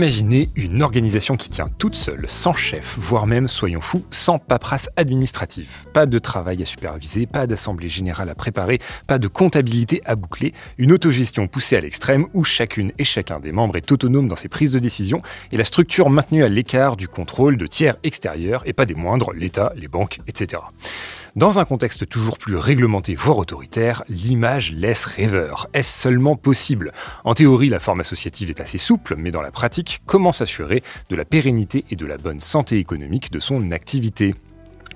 Imaginez une organisation qui tient toute seule, sans chef, voire même, soyons fous, sans paperasse administrative. Pas de travail à superviser, pas d'assemblée générale à préparer, pas de comptabilité à boucler, une autogestion poussée à l'extrême où chacune et chacun des membres est autonome dans ses prises de décision et la structure maintenue à l'écart du contrôle de tiers extérieurs et pas des moindres, l'État, les banques, etc. Dans un contexte toujours plus réglementé, voire autoritaire, l'image laisse rêveur. Est-ce seulement possible? En théorie, la forme associative est assez souple, mais dans la pratique, comment s'assurer de la pérennité et de la bonne santé économique de son activité?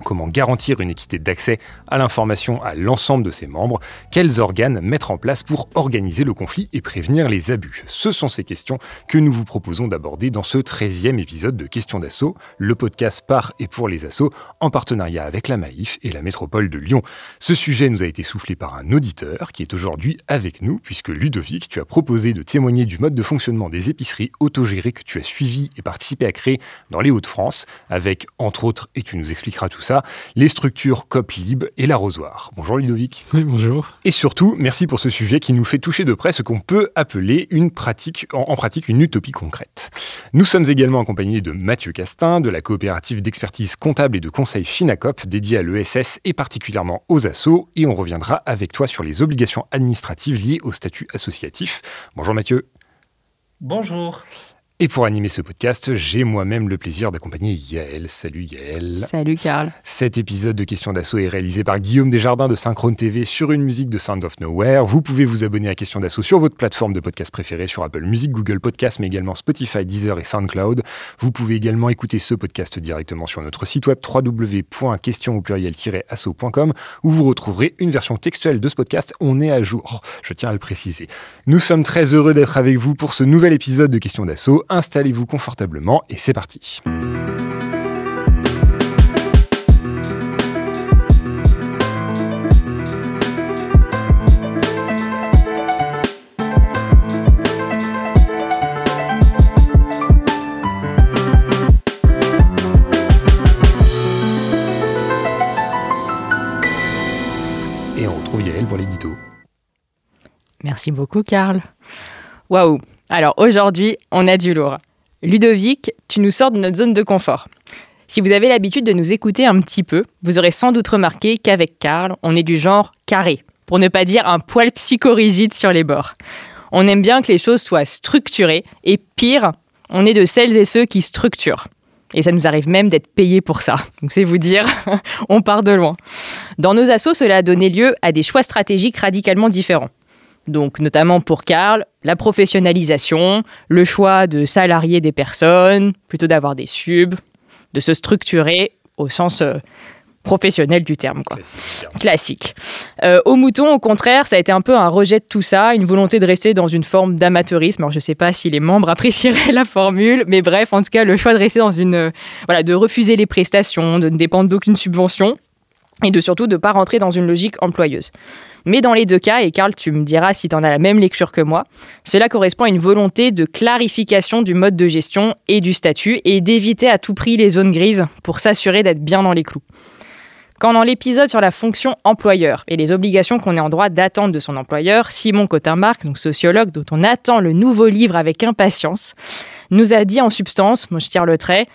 Comment garantir une équité d'accès à l'information à l'ensemble de ses membres? Quels organes mettre en place pour organiser le conflit et prévenir les abus? Ce sont ces questions que nous vous proposons d'aborder dans ce 13e épisode de Questions d'assaut, le podcast par et pour les assauts en partenariat avec la Maïf et la métropole de Lyon. Ce sujet nous a été soufflé par un auditeur qui est aujourd'hui avec nous puisque Ludovic, tu as proposé de témoigner du mode de fonctionnement des épiceries autogérées que tu as suivi et participé à créer dans les Hauts-de-France avec entre autres, et tu nous expliqueras tout ça, les structures COP-LIB et l'arrosoir. Bonjour Ludovic. Oui, bonjour. Et surtout, merci pour ce sujet qui nous fait toucher de près ce qu'on peut appeler une pratique, en, pratique une utopie concrète. Nous sommes également accompagnés de Mathieu Castin, de la coopérative d'expertise comptable et de conseil FINACOP dédiée à l'ESS et particulièrement aux assos, et on reviendra avec toi sur les obligations administratives liées au statut associatif. Bonjour Mathieu. Bonjour. Et pour animer ce podcast, j'ai moi-même le plaisir d'accompagner Yael. Salut Yael. Salut Karl. Cet épisode de Questions d'Assaut est réalisé par Guillaume Desjardins de Synchrone TV sur une musique de Sound of Nowhere. Vous pouvez vous abonner à Questions d'Assaut sur votre plateforme de podcast préférée, sur Apple Music, Google Podcast, mais également Spotify, Deezer et SoundCloud. Vous pouvez également écouter ce podcast directement sur notre site web www.question assaut.com où vous retrouverez une version textuelle de ce podcast. On est à jour, je tiens à le préciser. Nous sommes très heureux d'être avec vous pour ce nouvel épisode de Questions d'Assaut installez-vous confortablement et c'est parti. Et on retrouve Yael pour l'édito. Merci beaucoup, Karl. Waouh, alors aujourd'hui, on a du lourd. Ludovic, tu nous sors de notre zone de confort. Si vous avez l'habitude de nous écouter un petit peu, vous aurez sans doute remarqué qu'avec Karl, on est du genre carré, pour ne pas dire un poil psychorigide sur les bords. On aime bien que les choses soient structurées, et pire, on est de celles et ceux qui structurent. Et ça nous arrive même d'être payés pour ça. Donc c'est vous dire, on part de loin. Dans nos assos, cela a donné lieu à des choix stratégiques radicalement différents. Donc, notamment pour Karl, la professionnalisation, le choix de salarier des personnes, plutôt d'avoir des subs, de se structurer au sens euh, professionnel du terme. Quoi. Classique. Euh, au mouton, au contraire, ça a été un peu un rejet de tout ça, une volonté de rester dans une forme d'amateurisme. Alors, je ne sais pas si les membres apprécieraient la formule, mais bref, en tout cas, le choix de rester dans une. Euh, voilà, de refuser les prestations, de ne dépendre d'aucune subvention et de surtout de ne pas rentrer dans une logique employeuse. Mais dans les deux cas, et Karl, tu me diras si tu en as la même lecture que moi, cela correspond à une volonté de clarification du mode de gestion et du statut et d'éviter à tout prix les zones grises pour s'assurer d'être bien dans les clous. Quand dans l'épisode sur la fonction employeur et les obligations qu'on est en droit d'attendre de son employeur, Simon Cotin-Marc, sociologue dont on attend le nouveau livre avec impatience, nous a dit en substance, moi je tire le trait,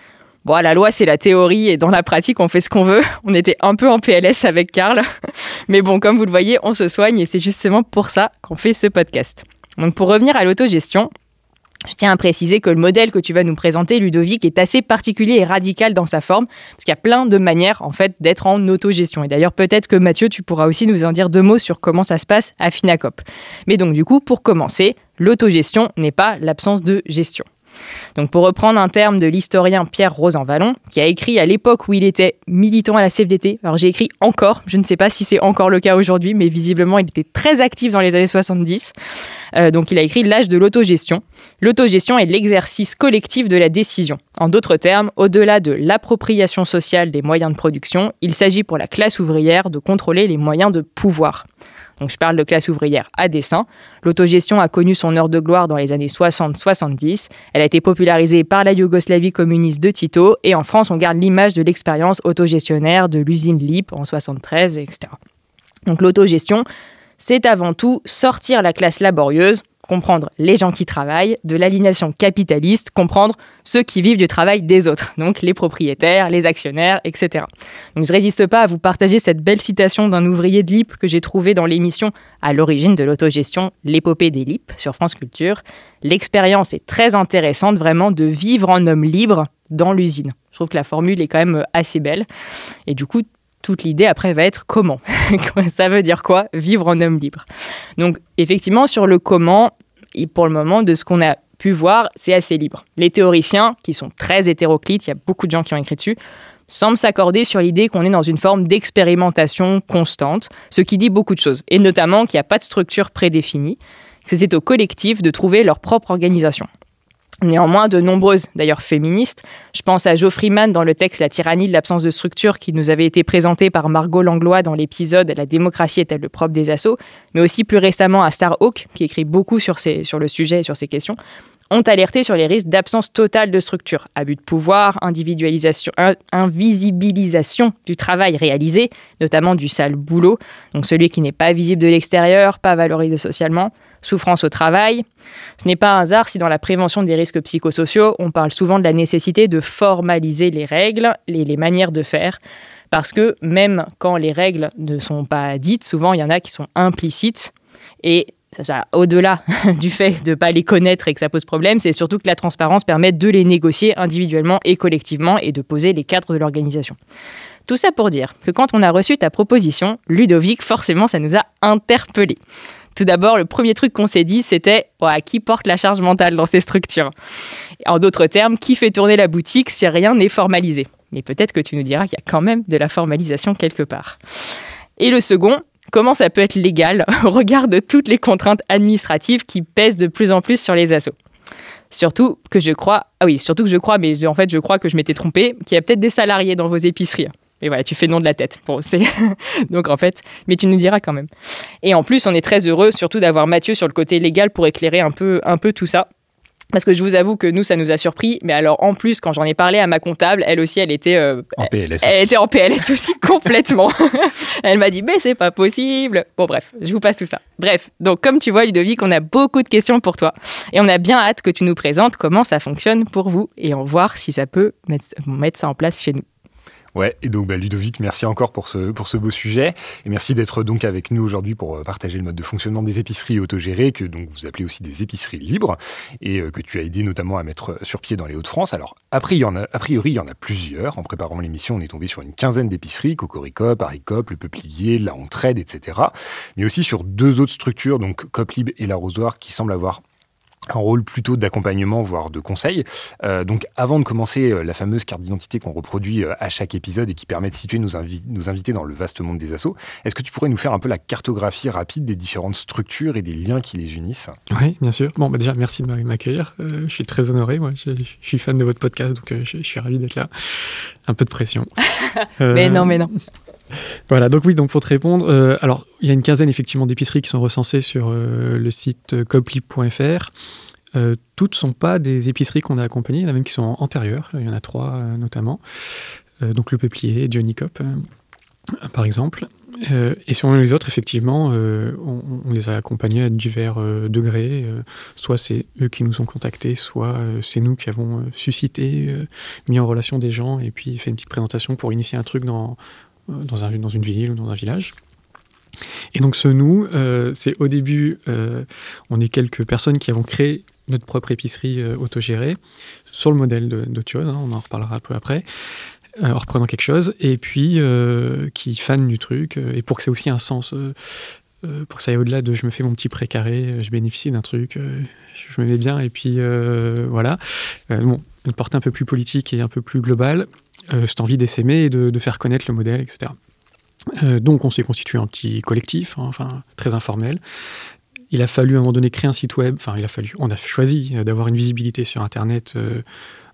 Bon, la loi, c'est la théorie et dans la pratique, on fait ce qu'on veut. On était un peu en PLS avec Karl. Mais bon, comme vous le voyez, on se soigne et c'est justement pour ça qu'on fait ce podcast. Donc, pour revenir à l'autogestion, je tiens à préciser que le modèle que tu vas nous présenter, Ludovic, est assez particulier et radical dans sa forme, parce qu'il y a plein de manières, en fait, d'être en autogestion. Et d'ailleurs, peut-être que Mathieu, tu pourras aussi nous en dire deux mots sur comment ça se passe à Finacop. Mais donc, du coup, pour commencer, l'autogestion n'est pas l'absence de gestion. Donc pour reprendre un terme de l'historien Pierre Rosanvallon, qui a écrit à l'époque où il était militant à la CFDT, alors j'ai écrit encore, je ne sais pas si c'est encore le cas aujourd'hui, mais visiblement il était très actif dans les années 70, euh, donc il a écrit L'âge de l'autogestion. L'autogestion est l'exercice collectif de la décision. En d'autres termes, au-delà de l'appropriation sociale des moyens de production, il s'agit pour la classe ouvrière de contrôler les moyens de pouvoir. Donc je parle de classe ouvrière à dessein. L'autogestion a connu son heure de gloire dans les années 60-70. Elle a été popularisée par la Yougoslavie communiste de Tito et en France on garde l'image de l'expérience autogestionnaire de l'usine LIP en 73, etc. Donc l'autogestion, c'est avant tout sortir la classe laborieuse, comprendre les gens qui travaillent, de l'aliénation capitaliste, comprendre ceux qui vivent du travail des autres, donc les propriétaires, les actionnaires, etc. Donc je résiste pas à vous partager cette belle citation d'un ouvrier de l'IP que j'ai trouvé dans l'émission à l'origine de l'autogestion, l'épopée des LIP sur France Culture. L'expérience est très intéressante vraiment de vivre en homme libre dans l'usine. Je trouve que la formule est quand même assez belle. Et du coup, toute l'idée après va être comment? ça veut dire quoi Vivre en homme libre? Donc effectivement, sur le comment, et pour le moment, de ce qu'on a pu voir, c'est assez libre. Les théoriciens, qui sont très hétéroclites, il y a beaucoup de gens qui ont écrit dessus, semblent s'accorder sur l'idée qu'on est dans une forme d'expérimentation constante, ce qui dit beaucoup de choses, et notamment qu'il n'y a pas de structure prédéfinie, que c'est au collectif de trouver leur propre organisation. Néanmoins, de nombreuses, d'ailleurs féministes, je pense à Jo Freeman dans le texte La tyrannie de l'absence de structure qui nous avait été présenté par Margot Langlois dans l'épisode La démocratie est-elle le propre des assauts, mais aussi plus récemment à Starhawk, qui écrit beaucoup sur, sur le sujet et sur ces questions, ont alerté sur les risques d'absence totale de structure, abus de pouvoir, individualisation, invisibilisation du travail réalisé, notamment du sale boulot, donc celui qui n'est pas visible de l'extérieur, pas valorisé socialement, souffrance au travail. Ce n'est pas un hasard si dans la prévention des risques psychosociaux, on parle souvent de la nécessité de formaliser les règles, les, les manières de faire, parce que même quand les règles ne sont pas dites, souvent il y en a qui sont implicites et au-delà du fait de ne pas les connaître et que ça pose problème, c'est surtout que la transparence permet de les négocier individuellement et collectivement et de poser les cadres de l'organisation. Tout ça pour dire que quand on a reçu ta proposition, Ludovic, forcément, ça nous a interpellés. Tout d'abord, le premier truc qu'on s'est dit, c'était qui porte la charge mentale dans ces structures? En d'autres termes, qui fait tourner la boutique si rien n'est formalisé? Mais peut-être que tu nous diras qu'il y a quand même de la formalisation quelque part. Et le second, comment ça peut être légal au regard de toutes les contraintes administratives qui pèsent de plus en plus sur les assos Surtout que je crois, ah oui, surtout que je crois, mais en fait je crois que je m'étais trompée, qu'il y a peut-être des salariés dans vos épiceries. Et voilà, tu fais nom de la tête. Bon, c'est donc en fait, mais tu nous diras quand même. Et en plus, on est très heureux, surtout d'avoir Mathieu sur le côté légal pour éclairer un peu, un peu tout ça. Parce que je vous avoue que nous, ça nous a surpris. Mais alors, en plus, quand j'en ai parlé à ma comptable, elle aussi, elle était euh, en PLS. Elle, était en PLS aussi complètement. elle m'a dit, mais c'est pas possible. Bon, bref, je vous passe tout ça. Bref, donc comme tu vois, Ludovic, on a beaucoup de questions pour toi, et on a bien hâte que tu nous présentes comment ça fonctionne pour vous, et en voir si ça peut mettre ça en place chez nous. Ouais, et donc bah, Ludovic, merci encore pour ce, pour ce beau sujet. Et merci d'être donc avec nous aujourd'hui pour euh, partager le mode de fonctionnement des épiceries autogérées, que donc vous appelez aussi des épiceries libres, et euh, que tu as aidé notamment à mettre sur pied dans les Hauts-de-France. Alors, a priori, il y en a, a priori, il y en a plusieurs. En préparant l'émission, on est tombé sur une quinzaine d'épiceries, Cocorico, Paricop, Le Peuplier, La Entraide, etc. Mais aussi sur deux autres structures, donc Coplib et L'Arrosoir, qui semblent avoir un rôle plutôt d'accompagnement, voire de conseil. Euh, donc avant de commencer euh, la fameuse carte d'identité qu'on reproduit euh, à chaque épisode et qui permet de situer nos, nos, invités dans le vaste monde des assos, est-ce que tu pourrais nous faire un peu la cartographie rapide des différentes structures et des liens qui les unissent? Oui, bien sûr. Bon, bah déjà, merci de m'accueillir. je suis très honoré. Moi, je, suis fan de votre podcast, donc je, je, suis ravi d'être là. Un peu de pression. mais non, mais non. Voilà, donc oui, donc pour te répondre, euh, alors il y a une quinzaine effectivement d'épiceries qui sont recensées sur euh, le site euh, coplip.fr. toutes ne sont pas des épiceries qu'on a accompagnées, il y en a même qui sont antérieures, il y en a trois notamment. donc le Peuplier, Johnny Cop, par exemple. et sur les autres, effectivement, on, les a accompagnés à divers degrés. soit c'est eux qui nous ont contactés, soit c'est nous qui avons suscité, mis en relation des gens et puis fait une petite présentation pour initier un truc dans, dans, un, dans une ville ou dans un village. Et donc ce nous, euh, c'est au début, euh, on est quelques personnes qui avons créé notre propre épicerie autogérée sur le modèle d'autres choses, hein, on en reparlera un peu après, en reprenant quelque chose, et puis qui fanent du truc, et pour que c'est aussi un sens euh, pour que ça aille au-delà de je me fais mon petit précaré, je bénéficie d'un truc, je me mets bien, et puis voilà. bon, une portée un peu plus politique et un peu plus globale, cette envie d'essaimer et de, faire connaître le modèle, etc. donc on s'est constitué un petit collectif, hein, enfin très informel. Il a fallu à un moment donné créer un site web, enfin il a fallu, on a choisi d'avoir une visibilité sur Internet,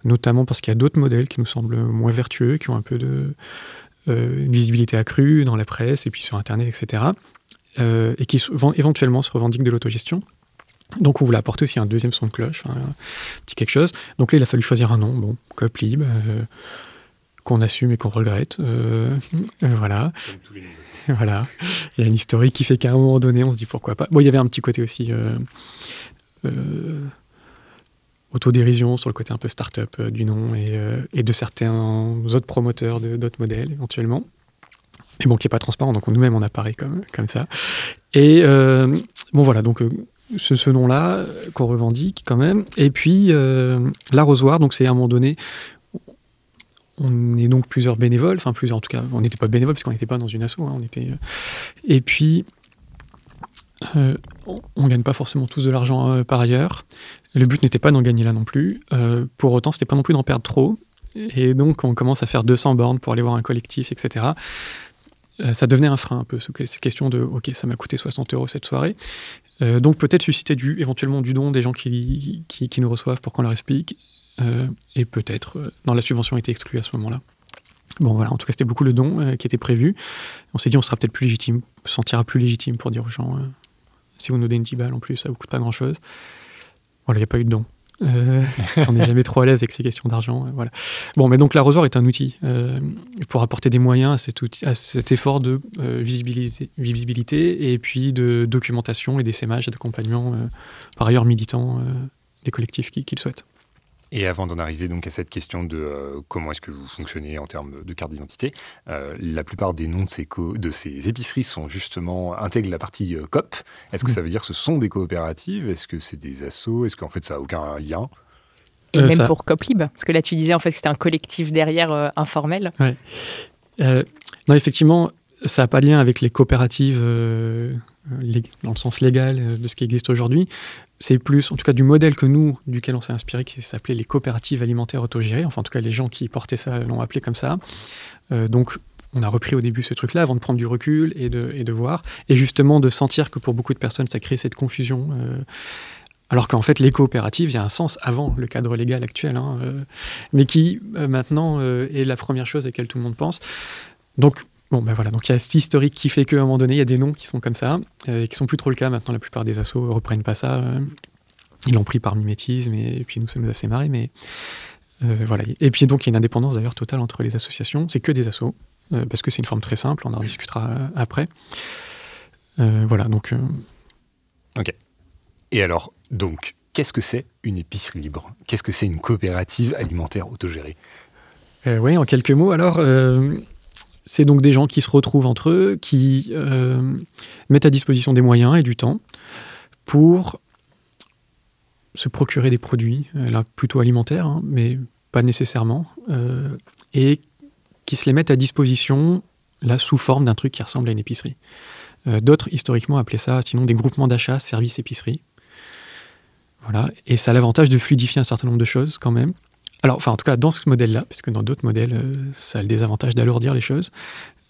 notamment parce qu'il y a d'autres modèles qui nous semblent moins vertueux, qui ont un peu de, euh, visibilité accrue dans la presse et puis sur Internet, etc. Euh, et qui éventuellement se revendiquent de l'autogestion. Donc on voulait apporter aussi un deuxième son de cloche, un petit quelque chose. Donc là, il a fallu choisir un nom, bon, Coplib, euh, qu'on assume et qu'on regrette. voilà. Voilà. Il y a une historique qui fait qu'à un moment donné, on se dit pourquoi pas. Bon, il y avait un petit côté aussi autodérision sur le côté un peu start-up euh, du nom euh, et, de certains autres promoteurs d'autres modèles éventuellement. Mais bon, qui n'est pas transparent, donc nous-mêmes on apparaît comme, comme ça. Et euh, bon voilà, donc ce, ce nom-là qu'on revendique quand même. Et puis l'arrosoir, donc c'est à un moment donné, on est donc plusieurs bénévoles, enfin plusieurs en tout cas, on n'était pas bénévoles parce qu'on n'était pas dans une asso, hein, on était. et puis on ne gagne pas forcément tous de l'argent par ailleurs. Le but n'était pas d'en gagner là non plus. Euh, pour autant, c'était pas non plus d'en perdre trop. Et donc, on commence à faire 200 bornes pour aller voir un collectif, etc. Euh, ça devenait un frein un peu, cette question de OK, ça m'a coûté 60 euros cette soirée. Euh, donc, peut-être susciter du, éventuellement du don des gens qui, nous reçoivent pour qu'on leur explique. Et peut-être, dans la subvention été exclue à ce moment-là. Bon, voilà, en tout cas, c'était beaucoup le don qui était prévu. On s'est dit, on sera peut-être plus légitime, on se sentira plus légitime pour dire aux gens si vous nous donnez une 10 balles en plus, ça vous coûte pas grand-chose. Voilà, il n'y a pas eu de don. Euh, on n'est jamais trop à l'aise avec ces questions d'argent. Euh, voilà. Bon, mais donc l'arrosoir est un outil euh, pour apporter des moyens à cet, effort de euh, visibilité, visibilité, et puis de documentation et d'essaimage et d'accompagnement, par ailleurs militants des collectifs qui, qui le souhaitent. Et avant d'en arriver donc à cette question de euh, comment est-ce que vous fonctionnez en termes de carte d'identité, euh, la plupart des noms de ces, de ces épiceries sont justement intègrent la partie euh, COP. Est-ce que ça veut dire que ce sont des coopératives? Est-ce que c'est des assos? Est-ce qu'en fait ça n'a aucun lien? Et même pour COPLIB, parce que là tu disais en fait que c'était un collectif derrière informel. Ouais. non, effectivement, ça n'a pas de lien avec les coopératives dans le sens légal de ce qui existe aujourd'hui c'est plus, en tout cas, du modèle que nous, duquel on s'est inspiré, qui s'appelait les coopératives alimentaires autogérées. Enfin, en tout cas, les gens qui portaient ça l'ont appelé comme ça. Euh, donc, on a repris au début ce truc-là avant de prendre du recul et de, voir. Et justement, de sentir que pour beaucoup de personnes, ça crée cette confusion. Euh, alors qu'en fait, les coopératives, il y a un sens avant le cadre légal actuel, hein, euh, mais qui maintenant est la première chose à laquelle tout le monde pense. Donc, Bon, ben voilà, donc il y a cet historique qui fait qu'à un moment donné, il y a des noms qui sont comme ça, euh, et qui sont plus trop le cas. Maintenant, la plupart des assos reprennent pas ça. Euh, ils l'ont pris par mimétisme, et, puis nous, ça nous a fait marrer, mais euh, voilà. Et puis donc, il y a une indépendance d'ailleurs totale entre les associations. C'est que des assos, parce que c'est une forme très simple, on en discutera après. voilà, donc. Ok. Et alors, donc, qu'est-ce que c'est une épicerie libre? Qu'est-ce que c'est une coopérative alimentaire autogérée? Oui, en quelques mots, alors c'est donc des gens qui se retrouvent entre eux, qui euh, mettent à disposition des moyens et du temps pour se procurer des produits, euh, là plutôt alimentaires, hein, mais pas nécessairement, euh, et qui se les mettent à disposition là sous forme d'un truc qui ressemble à une épicerie. D'autres historiquement appelaient ça sinon des groupements d'achat, services épicerie. Voilà, et ça a l'avantage de fluidifier un certain nombre de choses quand même. Alors, enfin, en tout cas, dans ce modèle-là, puisque dans d'autres modèles, euh, ça a le désavantage d'alourdir les choses.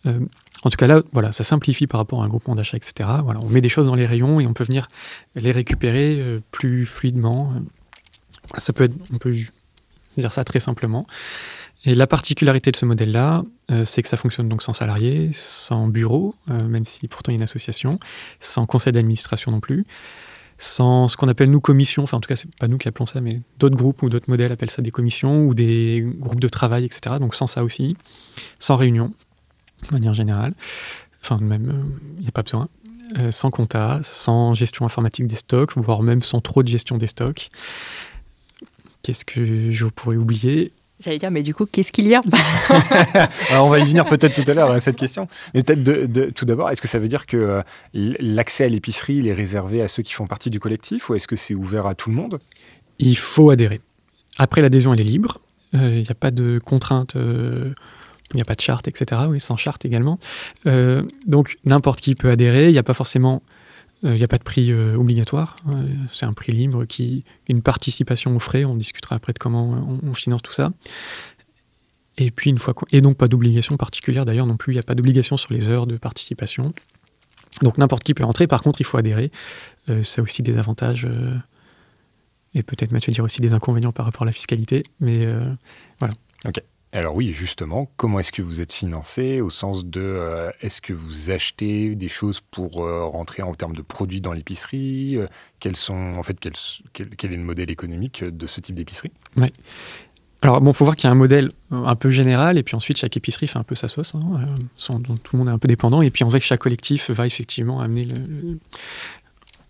Euh, en tout cas, là, voilà, ça simplifie par rapport à un groupement d'achat, etc. On met des choses dans les rayons et on peut venir les récupérer euh, plus fluidement. On peut dire ça très simplement. Et la particularité de ce modèle-là, c'est que ça fonctionne donc sans salariés, sans bureau, même si pourtant il y a une association, sans conseil d'administration non plus sans ce qu'on appelle nous commissions, enfin en tout cas c'est pas nous qui appelons ça, mais d'autres groupes ou d'autres modèles appellent ça des commissions ou des groupes de travail, etc. Donc sans ça aussi, sans réunion, de manière générale, enfin même il n'y a pas besoin, euh, sans compta, sans gestion informatique des stocks, voire même sans trop de gestion des stocks. Qu'est-ce que je pourrais oublier? J'allais dire, mais du coup, qu'est-ce qu'il y a On va y venir peut-être tout à l'heure à cette question. Mais peut-être de, tout d'abord, est-ce que ça veut dire que euh, l'accès à l'épicerie est réservé à ceux qui font partie du collectif ou est-ce que c'est ouvert à tout le monde? Il faut adhérer. Après, l'adhésion, elle est libre. Il euh, n'y a pas de contrainte euh, Il n'y a pas de charte, etc. Oui, sans charte également. donc n'importe qui peut adhérer. Il n'y a pas forcément il n'y a pas de prix obligatoire, c'est un prix libre qui une participation aux frais. On discutera après de comment on, on finance tout ça. Et puis une fois et donc pas d'obligation particulière d'ailleurs non plus. Il n'y a pas d'obligation sur les heures de participation. Donc n'importe qui peut entrer, par contre il faut adhérer. Euh, ça a aussi des avantages, euh, et peut-être Mathieu dire aussi des inconvénients par rapport à la fiscalité, mais euh, voilà. Ok. Alors oui, justement, comment est-ce que vous êtes financé au sens de est-ce que vous achetez des choses pour rentrer en termes de produits dans l'épicerie Quels sont en fait quel, quel, est le modèle économique de ce type d'épicerie? Ouais. Alors bon, faut voir qu'il y a un modèle euh, un peu général, et puis ensuite chaque épicerie fait un peu sa sauce, hein, euh, dont tout le monde est un peu dépendant, et puis on voit que chaque collectif va effectivement amener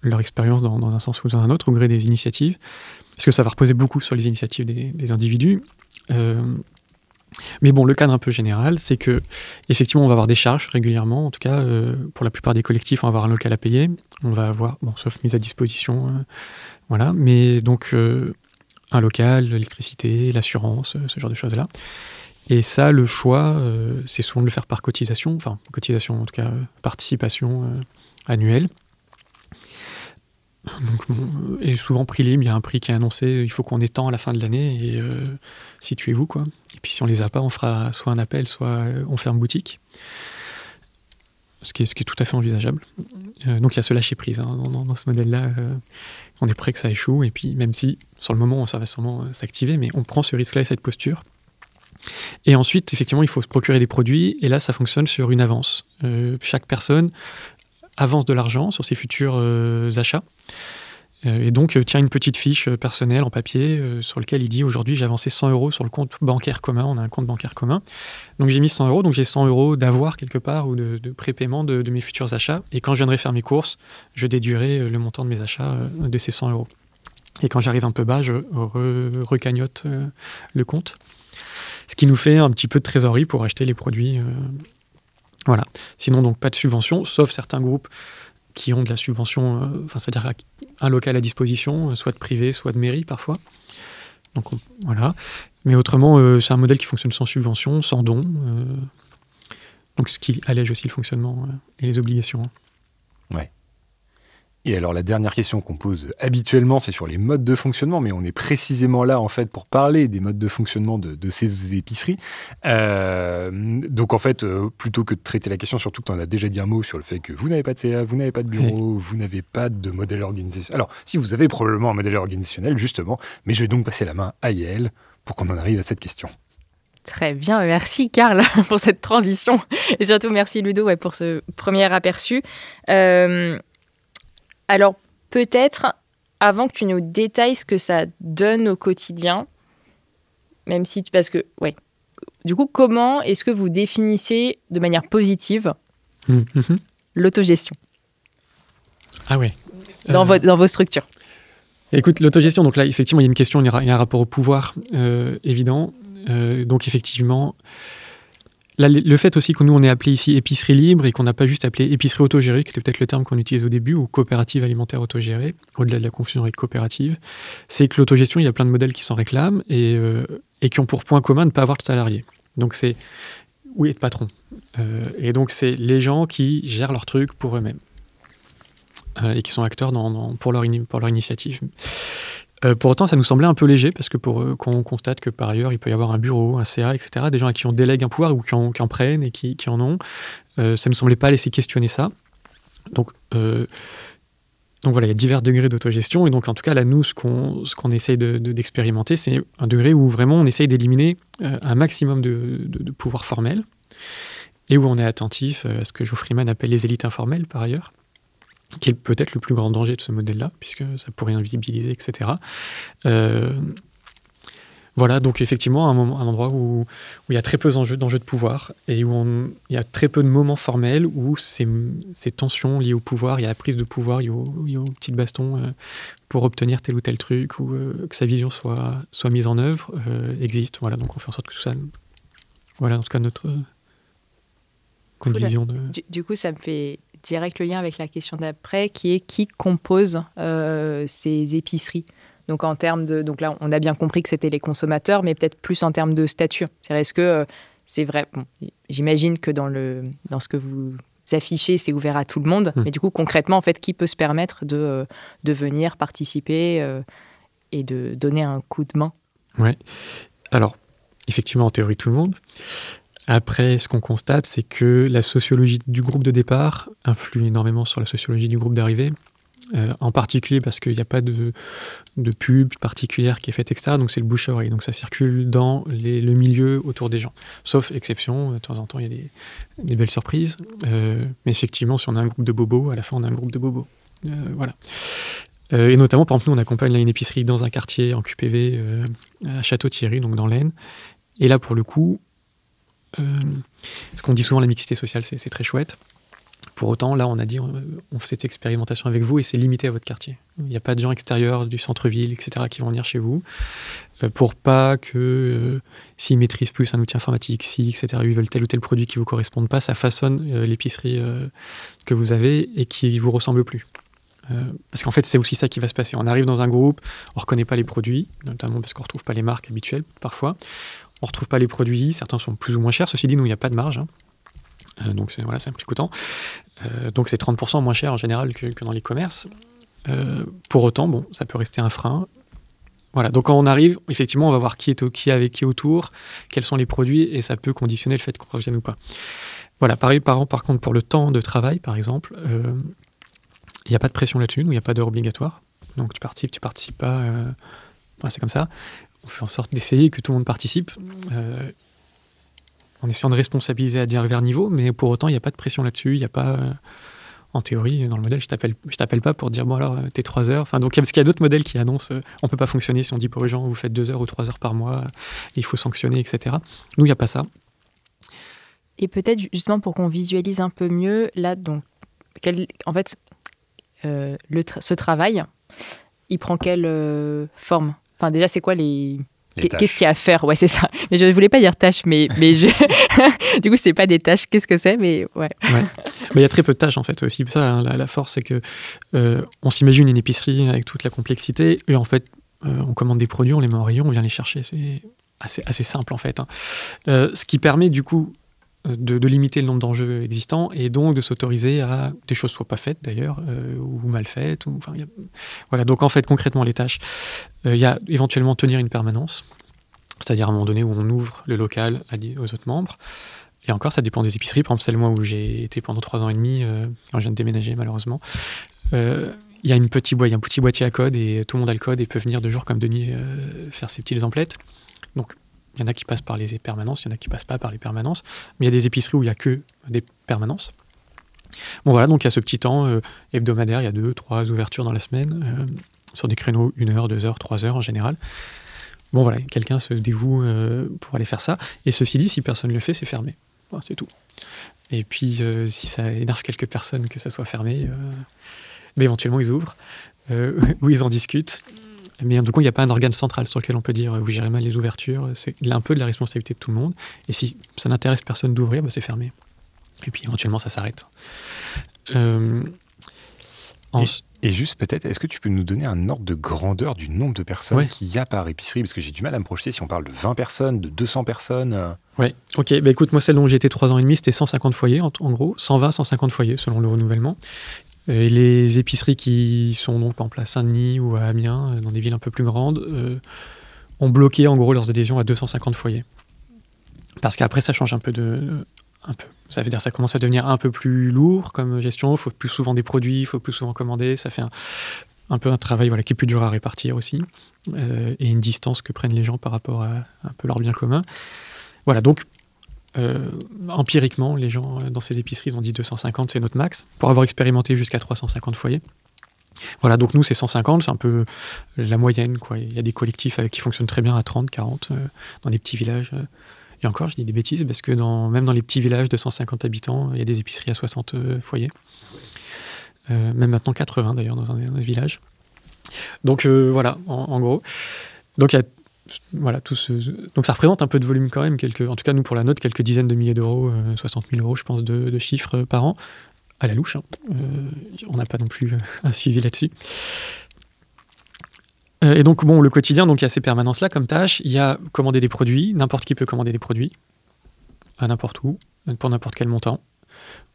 leur expérience dans, un sens ou dans un autre au gré des initiatives, parce que ça va reposer beaucoup sur les initiatives des, individus. Euh, mais bon, le cadre un peu général, c'est que effectivement, on va avoir des charges régulièrement. En tout cas, pour la plupart des collectifs, on va avoir un local à payer. On va avoir, bon, sauf mise à disposition, voilà. Mais donc, un local, l'électricité, l'assurance, euh, ce genre de choses-là. Et ça, le choix, euh, c'est souvent de le faire par cotisation, enfin, cotisation en tout cas, participation euh, annuelle. Donc, et souvent prix libre, il y a un prix qui est annoncé, il faut qu'on ait tant à la fin de l'année, et situez-vous quoi. Et puis si on les a pas, on fera soit un appel, soit on ferme boutique. Ce qui est, ce qui est tout à fait envisageable. donc il y a ce lâcher prise hein, dans, dans, ce modèle-là on est prêt que ça échoue, et puis même si sur le moment ça va sûrement euh, s'activer, mais on prend ce risque-là et cette posture. Et ensuite, effectivement, il faut se procurer des produits, et là ça fonctionne sur une avance. Euh, chaque personne avance de l'argent sur ses futurs euh, achats. Euh, et donc, euh, tient une petite fiche personnelle en papier sur lequel il dit aujourd'hui j'ai avancé 100 euros sur le compte bancaire commun. On a un compte bancaire commun. Donc, j'ai mis 100 euros. Donc, j'ai 100 euros d'avoir quelque part ou de, prépaiement de, mes futurs achats. Et quand je viendrai faire mes courses, je déduirai le montant de mes achats de ces 100 euros. Et quand j'arrive un peu bas, je recagnote le compte. Ce qui nous fait un petit peu de trésorerie pour acheter les produits. Voilà. Sinon, donc, pas de subvention, sauf certains groupes qui ont de la subvention, euh, c'est-à-dire un local à disposition, euh, soit de privé, soit de mairie parfois. Donc voilà. Mais autrement, euh, c'est un modèle qui fonctionne sans subvention, sans don. donc ce qui allège aussi le fonctionnement et les obligations. Ouais. Et alors la dernière question qu'on pose habituellement, c'est sur les modes de fonctionnement, mais on est précisément là en fait pour parler des modes de fonctionnement de, ces épiceries. Euh, donc en fait, euh, plutôt que de traiter la question, surtout que tu en as déjà dit un mot sur le fait que vous n'avez pas de CA, vous n'avez pas de bureau, vous n'avez pas de modèle organisationnel. Alors si vous avez probablement un modèle organisationnel justement, mais je vais donc passer la main à Yael pour qu'on en arrive à cette question. Très bien, merci Karl pour cette transition et surtout merci Ludo pour ce premier aperçu. Euh, alors peut-être, avant que tu nous détailles ce que ça donne au quotidien, même si, parce que, ouais, du coup, comment est-ce que vous définissez de manière positive mmh, mmh. l'autogestion? Ah ouais. Dans, euh, dans vos structures Écoute, l'autogestion, donc là, effectivement, il y a une question, il y a un rapport au pouvoir euh, évident. Euh, donc, effectivement, le fait aussi que nous, on est appelé ici épicerie libre et qu'on n'a pas juste appelé épicerie autogérée, qui était peut-être le terme qu'on utilise au début, ou coopérative alimentaire autogérée, au-delà de la confusion avec coopérative, c'est que l'autogestion, il y a plein de modèles qui s'en réclament et, euh, et, qui ont pour point commun de ne pas avoir de salariés. Donc c'est, oui, de patron. Euh, et donc c'est les gens qui gèrent leur truc pour eux-mêmes euh, et qui sont acteurs pour leur initiative. Euh, pour autant, ça nous semblait un peu léger parce que pour on constate que par ailleurs il peut y avoir un bureau, un CA, etc., des gens à qui on délègue un pouvoir ou qui en, prennent et qui, en ont, euh, ça ne nous semblait pas laisser questionner ça. Donc, euh, voilà, il y a divers degrés d'autogestion et donc en tout cas là, nous, ce qu'on qu'on essaye d'expérimenter, de, c'est un degré où vraiment on essaye d'éliminer un maximum de, de, pouvoir formel et où on est attentif à ce que Joe Freeman appelle les élites informelles par ailleurs qui est peut-être le plus grand danger de ce modèle-là, puisque ça pourrait invisibiliser, etc. Euh, voilà, donc effectivement, un, moment, un endroit où, il y a très peu d'enjeux, de pouvoir et où il y a très peu de moments formels où ces, ces, tensions liées au pouvoir, il y a la prise de pouvoir, il y a, aux petites bastons euh, pour obtenir tel ou tel truc ou euh, que sa vision soit, soit mise en œuvre, existe. Voilà, donc on fait en sorte que tout ça. Voilà, en tout cas, notre. vision de... du, coup, ça me fait direct le lien avec la question d'après, qui est qui compose euh, ces épiceries. Donc en termes de, donc là, on a bien compris que c'était les consommateurs, mais peut-être plus en termes de statut. C'est-à-dire, est-ce que euh, c'est vrai. J'imagine que dans, le, dans ce que vous affichez, c'est ouvert à tout le monde. Hmm. Mais du coup, concrètement, en fait, qui peut se permettre de, de venir participer et de donner un coup de main? Ouais. Alors, effectivement, en théorie, tout le monde. Après, ce qu'on constate, c'est que la sociologie du groupe de départ influe énormément sur la sociologie du groupe d'arrivée. Euh, en particulier parce qu'il n'y a pas de, pub particulière qui est faite, etc. Donc c'est le bouche à oreille. Donc ça circule dans le milieu autour des gens. Sauf exception, de temps en temps il y a des, belles surprises. Euh, mais effectivement, si on a un groupe de bobos, à la fin on a un groupe de bobos. Euh, voilà. et notamment, par exemple, nous on accompagne une épicerie dans un quartier en QPV à Château-Thierry, donc dans l'Aisne. Et là, pour le coup, ce qu'on dit souvent, la mixité sociale, c'est très chouette. Pour autant, là, on a dit, on, fait cette expérimentation avec vous et c'est limité à votre quartier. Il n'y a pas de gens extérieurs du centre-ville, etc., qui vont venir chez vous euh, pour pas que euh, s'ils maîtrisent plus un outil informatique, si, etc., ils veulent tel ou tel produit qui vous corresponde pas, ça façonne euh, l'épicerie que vous avez et qui vous ressemble plus. Parce qu'en fait, c'est aussi ça qui va se passer. On arrive dans un groupe, on reconnaît pas les produits, notamment parce qu'on retrouve pas les marques habituelles parfois. On retrouve pas les produits, certains sont plus ou moins chers. Ceci dit, nous, il n'y a pas de marge. Hein. Euh, donc c'est un prix coûtant. Euh, donc c'est 30% moins cher en général que, dans les commerces. Euh, pour autant, bon, ça peut rester un frein. Voilà, donc quand on arrive, effectivement, on va voir qui est, qui avec qui autour, quels sont les produits, et ça peut conditionner le fait qu'on revienne ou pas. Voilà, pareil, par, par contre, pour le temps de travail, par exemple, il n'y a pas de pression là-dessus, il n'y a pas d'heure obligatoire. Donc tu participes, tu participes pas, c'est comme ça. On fait en sorte d'essayer que tout le monde participe en essayant de responsabiliser à divers niveaux, mais pour autant, il n'y a pas de pression là-dessus, il n'y a pas... Euh, en théorie, dans le modèle, je t'appelle, je t'appelle pas pour dire bon alors t'es trois heures. Enfin donc parce qu'il y a d'autres modèles qui annoncent on euh, on peut pas fonctionner si on dit pour les gens vous faites deux heures ou trois heures par mois, il faut sanctionner, etc. Nous il n'y a pas ça. Et peut-être justement pour qu'on visualise un peu mieux là donc en fait euh, le ce travail il prend quelle forme? Enfin déjà c'est quoi les Qu'est-ce qu'il y a à faire? Ouais, c'est ça. Mais je ne voulais pas dire tâches, mais, mais je... du coup, c'est pas des tâches. Qu'est-ce que c'est? Mais ouais. Mais il y a très peu de tâches en fait. C'est aussi ça. Hein, la, force, c'est que euh, on s'imagine une épicerie avec toute la complexité, et en fait, euh, on commande des produits, on les met en rayon, on vient les chercher. C'est assez, assez simple en fait. Hein. Euh, ce qui permet du coup de, limiter le nombre d'enjeux existants et donc de s'autoriser à des choses soient pas faites d'ailleurs ou mal faites. Voilà. Donc en fait, concrètement, les tâches, il y a éventuellement tenir une permanence c'est-à-dire à un moment donné où on ouvre le local aux autres membres. Et encore, ça dépend des épiceries. Par exemple, c'est le mois où j'ai été pendant trois ans et demi, euh, je viens de déménager malheureusement. Euh, il y a une petite boîte, un petit boîtier à code et tout le monde a le code et peut venir de jour comme de euh, faire ses petites emplettes. Donc, il y en a qui passent par les permanences, il y en a qui passent pas par les permanences. Mais il y a des épiceries où il n'y a que des permanences. Bon voilà, donc il y a ce petit temps hebdomadaire, il y a deux, trois ouvertures dans la semaine, sur des créneaux une heure, deux heures, trois heures en général. Bon voilà, quelqu'un se dévoue euh, pour aller faire ça. Et ceci dit, si personne ne le fait, c'est fermé. c'est tout. Et puis, euh, si ça énerve quelques personnes que ça soit fermé, euh, mais éventuellement ils ouvrent, ou ils en discutent. Mais du coup, il n'y a pas un organe central sur lequel on peut dire vous gérez mal les ouvertures. C'est un peu de la responsabilité de tout le monde. Et si ça n'intéresse personne d'ouvrir, bah, c'est fermé. Et puis éventuellement, ça s'arrête. Et juste peut-être, est-ce que tu peux nous donner un ordre de grandeur du nombre de personnes qu'il y a par épicerie? Parce que j'ai du mal à me projeter si on parle de 20 personnes, de 200 personnes. Euh. Oui, ok. Bah écoute, moi, celle dont j'ai été 3 ans et demi, c'était 150 foyers, en, gros. 120, 150 foyers, selon le renouvellement. Et les épiceries qui sont donc en place à Saint-Denis ou à Amiens, euh, dans des villes un peu plus grandes, euh, ont bloqué en gros leurs adhésions à 250 foyers. Parce qu'après, ça change un peu de, un peu. Ça veut dire ça commence à devenir un peu plus lourd comme gestion. Il faut plus souvent des produits, il faut plus souvent commander. Ça fait un, peu un travail voilà, qui est plus dur à répartir aussi. Euh, et une distance que prennent les gens par rapport à un peu leur bien commun. Voilà, donc euh, empiriquement, les gens dans ces épiceries ont dit 250, c'est notre max, pour avoir expérimenté jusqu'à 350 foyers. Voilà, donc nous c'est 150, c'est un peu la moyenne. Il y a des collectifs qui fonctionnent très bien à 30, 40, euh, dans des petits villages. Et encore, je dis des bêtises, parce que même dans les petits villages de 150 habitants, il y a des épiceries à 60 euh, foyers. Euh, même maintenant 80 d'ailleurs dans un, village. Donc euh, voilà, en, gros. Donc il y a Donc ça représente un peu de volume quand même, en tout cas nous pour la note, quelques dizaines de milliers d'euros, 60 000 euros je pense de, chiffres par an, à la louche. Hein. on n'a pas non plus un suivi là-dessus. Euh, et donc, bon, le quotidien, donc il y a ces permanences-là comme tâche. Il y a commander des produits. N'importe qui peut commander des produits. à n'importe où, pour n'importe quel montant.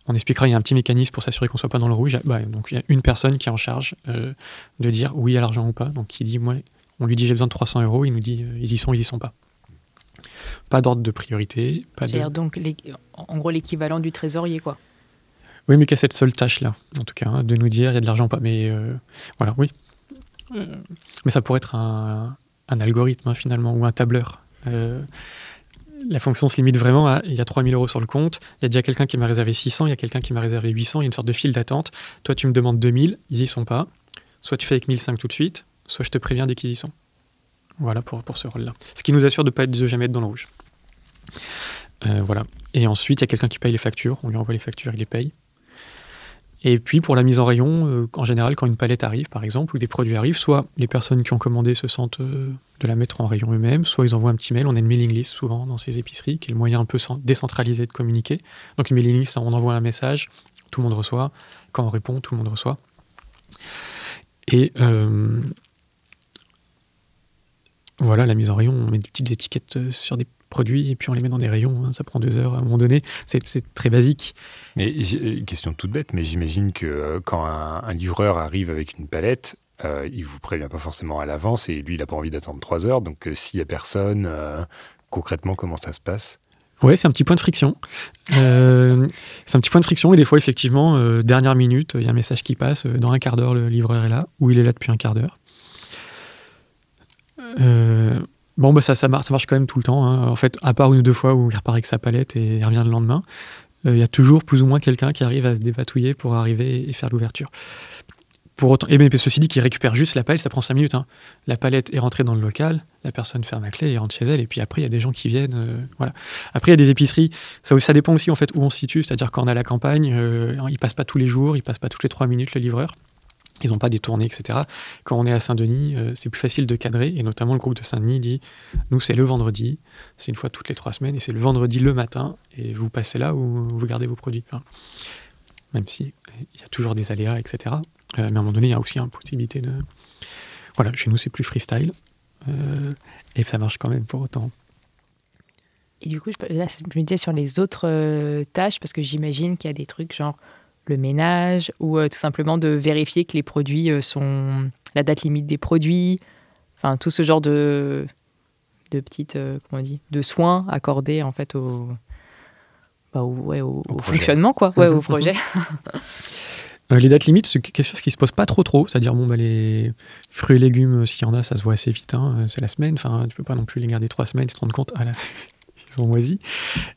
On expliquera, il y a un petit mécanisme pour s'assurer qu'on soit pas dans le rouge. Bah, donc il y a une personne qui est en charge euh, de dire oui à l'argent ou pas. Donc il dit, moi, on lui dit j'ai besoin de 300 euros, il nous dit euh, ils y sont, ils y sont pas. Pas d'ordre de priorité. Pas de... donc en gros l'équivalent du trésorier quoi. Oui, mais qu'à cette seule tâche-là, en tout cas, hein, de nous dire il y a de l'argent ou pas. Mais euh, voilà, oui. mais ça pourrait être un, algorithme hein, finalement ou un tableur la fonction se limite vraiment à il y a 3000 euros sur le compte, il y a déjà quelqu'un qui m'a réservé 600, il y a quelqu'un qui m'a réservé 800, il y a une sorte de file d'attente. Toi, tu me demandes 2000, ils y sont pas. Soit tu fais avec 1005 tout de suite, soit je te préviens dès qu'ils y sont. Voilà pour, pour ce rôle-là. Ce qui nous assure de ne pas jamais être dans le rouge. Euh, voilà. Et ensuite, il y a quelqu'un qui paye les factures, on lui envoie les factures, il les paye. Et puis pour la mise en rayon, euh, en général, quand une palette arrive, par exemple, ou des produits arrivent, soit les personnes qui ont commandé se sentent euh, de la mettre en rayon eux-mêmes, soit ils envoient un petit mail. On a une mailing list souvent dans ces épiceries, qui est le moyen un peu décentralisé de communiquer. Donc une mailing list, on envoie un message, tout le monde reçoit. Quand on répond, tout le monde reçoit. Et voilà, la mise en rayon, on met des petites étiquettes sur des produits et puis on les met dans des rayons. Hein, ça prend deux heures à un moment donné. C'est très basique. Mais une question toute bête, mais j'imagine que euh, quand un, livreur arrive avec une palette, euh, il vous prévient pas forcément à l'avance et lui, il n'a pas envie d'attendre trois heures. Donc euh, s'il y a personne, concrètement, comment ça se passe? Ouais, c'est un petit point de friction. c'est un petit point de friction et des fois, effectivement, dernière minute, il y a un message qui passe. Dans un quart d'heure, le livreur est là ou il est là depuis un quart d'heure. Bon, bah ça, marche, quand même tout le temps. Hein. En fait, à part une ou deux fois où il repart avec sa palette et il revient le lendemain, euh, il y a toujours plus ou moins quelqu'un qui arrive à se dévatouiller pour arriver et faire l'ouverture. Pour autant, et ceci dit, qu'il récupère juste la palette, ça prend 5 minutes. Hein. La palette est rentrée dans le local, la personne ferme la clé et rentre chez elle, et puis après, il y a des gens qui viennent. Euh, voilà. Après, il y a des épiceries, ça, dépend aussi en fait où on se situe, c'est-à-dire quand on a la campagne, euh, il passe pas tous les jours, il passe pas toutes les 3 minutes le livreur. Ils n'ont pas des tournées, etc. Quand on est à Saint-Denis, euh, c'est plus facile de cadrer, et notamment le groupe de Saint-Denis dit nous, c'est le vendredi, c'est une fois toutes les trois semaines, et c'est le vendredi le matin, et vous passez là ou vous gardez vos produits. même si il y a toujours des aléas, etc. Euh, mais à un moment donné, il y a aussi une possibilité de. Voilà, chez nous, c'est plus freestyle, euh, et ça marche quand même pour autant. Et du coup, je me disais sur les autres tâches, parce que j'imagine qu'il y a des trucs genre le ménage ou euh, tout simplement de vérifier que les produits euh, sont la date limite des produits, enfin tout ce genre de de petites euh, comment on dit de soins accordés en fait au bah, au, fonctionnement quoi, ouais, au projet. les dates limites, c'est quelque chose qui se pose pas trop trop, c'est-à-dire bon bah, les fruits et légumes, s'il y en a, ça se voit assez vite, hein, c'est la semaine, enfin tu peux pas non plus les garder trois semaines, tu te rends compte, ah là, ils sont moisis.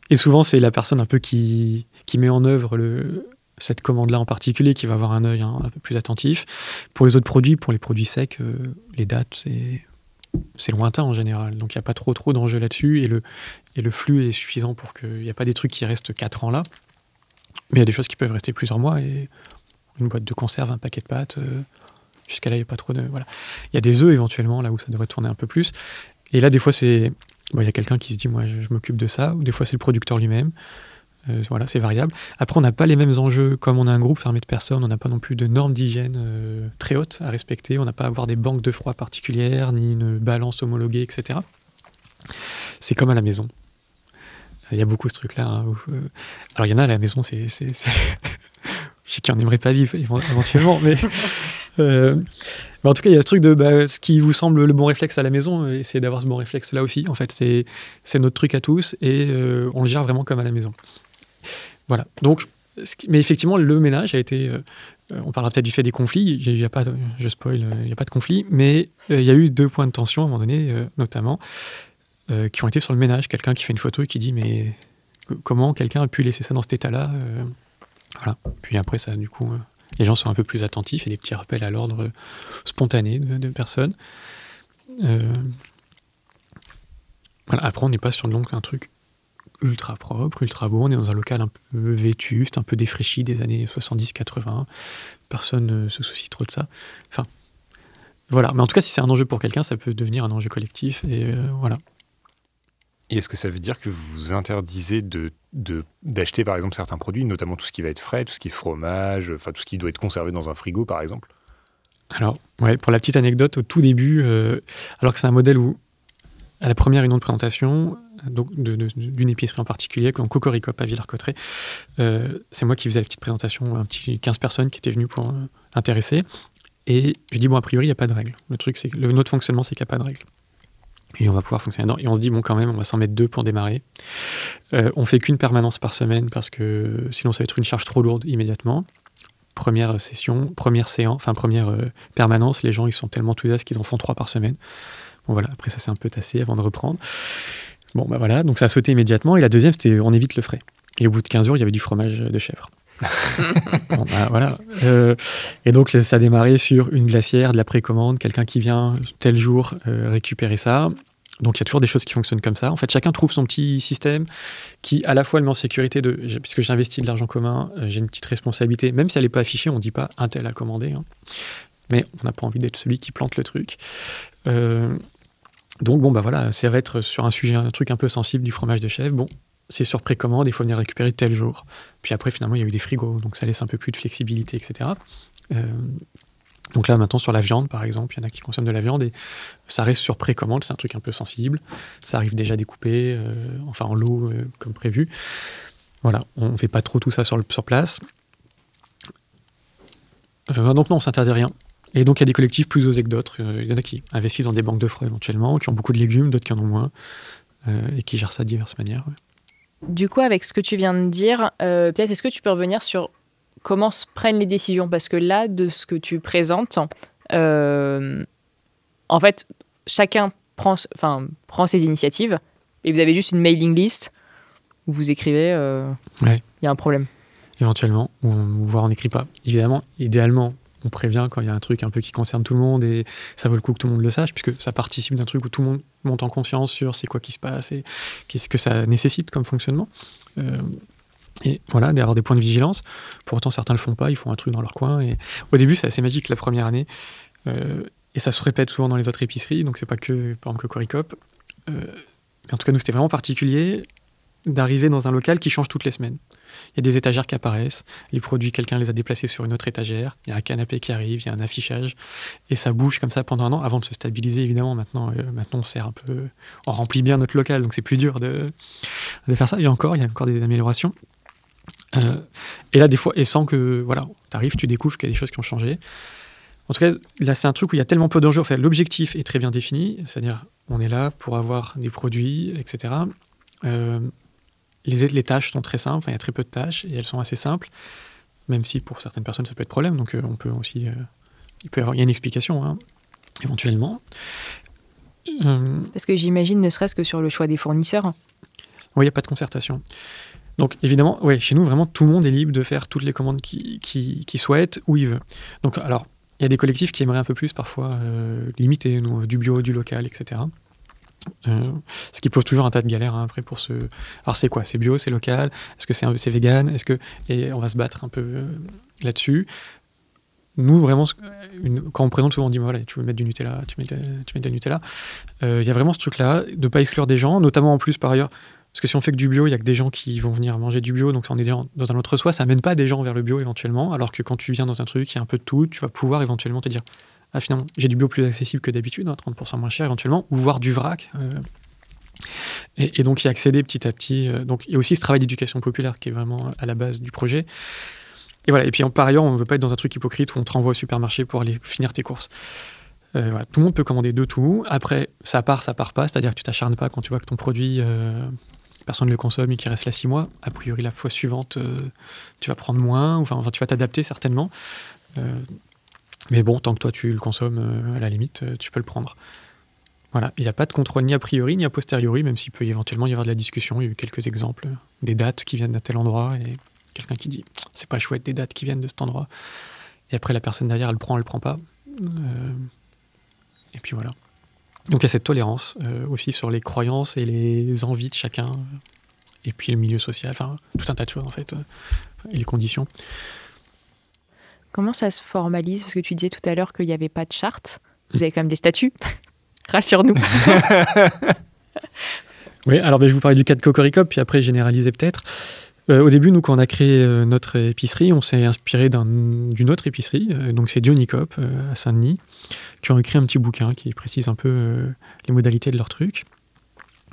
Et souvent c'est la personne un peu qui, qui met en œuvre le, cette commande-là en particulier qui va avoir un œil un, peu plus attentif. Pour les autres produits, pour les produits secs, euh, les dates, c'est c'est lointain en général. Donc il n'y a pas trop trop d'enjeux là-dessus et le, et le flux est suffisant pour qu'il n'y a pas des trucs qui restent 4 ans là. Mais il y a des choses qui peuvent rester plusieurs mois et une boîte de conserve, un paquet de pâtes, euh, jusqu'à là il n'y a pas trop de... Voilà. Il y a des œufs éventuellement là où ça devrait tourner un peu plus. Et là des fois c'est... Il y a quelqu'un qui se dit moi je, je m'occupe de ça, ou des fois c'est le producteur lui-même. Euh, voilà, c'est variable. Après, on n'a pas les mêmes enjeux. Comme on a un groupe fermé de personnes, on n'a pas non plus de normes d'hygiène euh, très hautes à respecter. On n'a pas à avoir des banques de froid particulières, ni une balance homologuée, etc. C'est comme à la maison. Il y a beaucoup ce truc-là. Hein, euh, alors, il y en a à la maison, c'est. Je sais qu'il n'aimerait pas vivre éventuellement, mais. en tout cas, il y a ce truc de bah, ce qui vous semble le bon réflexe à la maison, essayez d'avoir ce bon réflexe là aussi. En fait, c'est notre truc à tous et on le gère vraiment comme à la maison. Voilà. Donc, mais effectivement, le ménage a été. Euh, on parlera peut-être du fait des conflits. Il je spoil, euh, il n'y a pas de conflit, mais euh, il y a eu deux points de tension à un moment donné, notamment, qui ont été sur le ménage. Quelqu'un qui fait une photo et qui dit mais comment quelqu'un a pu laisser ça dans cet état-là Voilà. Puis après, ça, du coup, les gens sont un peu plus attentifs et des petits rappels à l'ordre spontané de, personnes. Voilà. Après, on n'est pas sur donc un truc ultra propre, ultra beau. On est dans un local un peu vétuste, un peu défraîchi des années 70-80. Personne ne se soucie trop de ça. Enfin, voilà. Mais en tout cas, si c'est un enjeu pour quelqu'un, ça peut devenir un enjeu collectif. Et euh, voilà. Et est-ce que ça veut dire que vous interdisez de, d'acheter par exemple certains produits, notamment tout ce qui va être frais, tout ce qui est fromage, enfin tout ce qui doit être conservé dans un frigo par exemple? Alors, ouais, pour la petite anecdote, au tout début, euh, alors que c'est un modèle où à la première réunion de présentation d'une épicerie en particulier, comme Cocorico à Villars-Cotterêts, c'est moi qui faisais la petite présentation, un petit 15 personnes qui étaient venues pour l'intéresser. Et je dis, bon, a priori, il n'y a pas de règle. Le truc, c'est le, notre fonctionnement, c'est qu'il n'y a pas de règle. Et on va pouvoir fonctionner dedans. Et on se dit, bon, quand même, on va s'en mettre deux pour démarrer. Euh, on fait qu'une permanence par semaine parce que sinon, ça va être une charge trop lourde immédiatement. Première session, première séance, enfin, première euh, permanence, les gens, ils sont tellement enthousiastes qu'ils en font trois par semaine. Bon, voilà, après, ça s'est un peu tassé avant de reprendre. Bon, bah voilà, donc ça a sauté immédiatement. Et la deuxième, c'était on évite le frais. Et au bout de 15 jours, il y avait du fromage de chèvre. Bah, voilà. Euh, et donc ça a démarré sur une glacière, de la précommande, quelqu'un qui vient tel jour euh, récupérer ça. Donc il y a toujours des choses qui fonctionnent comme ça. En fait, chacun trouve son petit système qui à la fois le met en sécurité de, puisque j'investis de l'argent commun, euh, j'ai une petite responsabilité, même si elle n'est pas affichée, on ne dit pas un tel a commandé. Hein. Mais on n'a pas envie d'être celui qui plante le truc. Donc bon bah voilà, ça va être sur un sujet, un truc un peu sensible du fromage de chèvre. Bon, c'est sur précommande, il faut venir récupérer tel jour. Puis après, finalement, il y a eu des frigos, donc ça laisse un peu plus de flexibilité, etc. Euh, donc là, maintenant, sur la viande, par exemple, il y en a qui consomment de la viande et ça reste sur précommande, c'est un truc un peu sensible. Ça arrive déjà découpé, euh, enfin en lot, euh, comme prévu. Voilà, on ne fait pas trop tout ça sur, le, sur place. donc non, on s'interdit rien. Et donc il y a des collectifs plus osés que d'autres. Il y en a qui investissent dans des banques de frais éventuellement, qui ont beaucoup de légumes, d'autres qui en ont moins, et qui gèrent ça de diverses manières. Du coup, avec ce que tu viens de dire, euh, peut-être est-ce que tu peux revenir sur comment se prennent les décisions? Parce que là, de ce que tu présentes, euh, en fait, chacun prend, enfin, prend ses initiatives et vous avez juste une mailing list où vous écrivez euh, il y a un problème. Éventuellement, ou, voire on n'écrit pas. Évidemment, idéalement, on prévient quand il y a un truc un peu qui concerne tout le monde et ça vaut le coup que tout le monde le sache, puisque ça participe d'un truc où tout le monde monte en conscience sur c'est quoi qui se passe et qu'est-ce que ça nécessite comme fonctionnement. Euh, et voilà, d'avoir des points de vigilance. Pour autant, certains le font pas, ils font un truc dans leur coin. Et au début, c'est assez magique la première année. Euh, et ça se répète souvent dans les autres épiceries, donc c'est pas que, par exemple, que Coricop. Euh, mais en tout cas, nous, c'était vraiment particulier d'arriver dans un local qui change toutes les semaines. Il y a des étagères qui apparaissent, les produits, quelqu'un les a déplacés sur une autre étagère, il y a un canapé qui arrive, il y a un affichage, et ça bouge comme ça pendant un an, avant de se stabiliser évidemment. Maintenant, euh, maintenant on sert un peu, on remplit bien notre local, donc c'est plus dur de, de faire ça. A encore, il y a encore des améliorations. Euh, et là, des fois, et sans que, voilà, tu arrives, tu découvres qu'il y a des choses qui ont changé. En tout cas, là, c'est un truc où il y a tellement peu d'enjeux. Enfin, l'objectif est très bien défini, c'est-à-dire, on est là pour avoir des produits, etc. les, les tâches sont très simples, il y a très peu de tâches et elles sont assez simples, même si pour certaines personnes ça peut être problème. Donc euh, on peut aussi, euh, il peut y avoir, il y a une explication hein, éventuellement. Euh, Parce que j'imagine, ne serait-ce que sur le choix des fournisseurs. Oui, il n'y a pas de concertation. Donc évidemment, ouais, chez nous, vraiment, tout le monde est libre de faire toutes les commandes qu'il qui, qui souhaite, où il veut. Donc alors, il y a des collectifs qui aimeraient un peu plus parfois limiter, du bio, du local, etc. Euh, ce qui pose toujours un tas de galères hein, après pour ce. Alors c'est quoi? C'est bio, c'est local? Est-ce que c'est vegan? Est-ce que et on va se battre un peu euh, là-dessus. Nous vraiment, quand on présente souvent on dit voilà tu veux mettre du Nutella, tu mets de, tu mets de la Nutella. Euh, il y a vraiment ce truc-là de pas exclure des gens, notamment en plus par ailleurs. Parce que si on fait que du bio, il y a que des gens qui vont venir manger du bio, donc on est dans un autre soi, ça amène pas des gens vers le bio éventuellement, alors que quand tu viens dans un truc, il y a un peu de tout, tu vas pouvoir éventuellement te dire ah, finalement, j'ai du bio plus accessible que d'habitude, 30% hein, moins cher éventuellement, ou voir du vrac. Euh. et, donc y accéder petit à petit. Euh, donc il y a aussi ce travail d'éducation populaire qui est vraiment à la base du projet. Et voilà. Et puis par ailleurs, on ne veut pas être dans un truc hypocrite où on te renvoie au supermarché pour aller finir tes courses. Euh. Tout le monde peut commander de tout. Après, ça part, ça part pas. C'est-à-dire que tu t'acharnes pas quand tu vois que ton produit, personne ne le consomme et qu'il reste là six mois. A priori, la fois suivante, tu vas prendre moins. Enfin tu vas t'adapter certainement. Mais bon, tant que toi tu le consommes, euh, à la limite, euh, tu peux le prendre. Voilà, il n'y a pas de contrôle ni a priori ni a posteriori, même s'il peut éventuellement y avoir de la discussion. Il y a eu quelques exemples, des dates qui viennent d'un tel endroit et quelqu'un qui dit c'est pas chouette des dates qui viennent de cet endroit. Et après la personne derrière elle prend, elle prend pas. Euh, et puis voilà. Donc il y a cette tolérance aussi sur les croyances et les envies de chacun. Et puis le milieu social, enfin tout un tas de choses en fait, et les conditions. Comment ça se formalise? Parce que tu disais tout à l'heure qu'il n'y avait pas de charte. Vous avez quand même des statuts. Rassure-nous. oui, alors ben, je vous parlais du cas de Cocoricop, puis après généraliser peut-être. Euh, au début, nous, quand on a créé euh, notre épicerie, on s'est inspiré d'une autre épicerie, euh, donc c'est Dionicop à Saint-Denis, qui ont écrit un petit bouquin qui précise un peu les modalités de leur truc.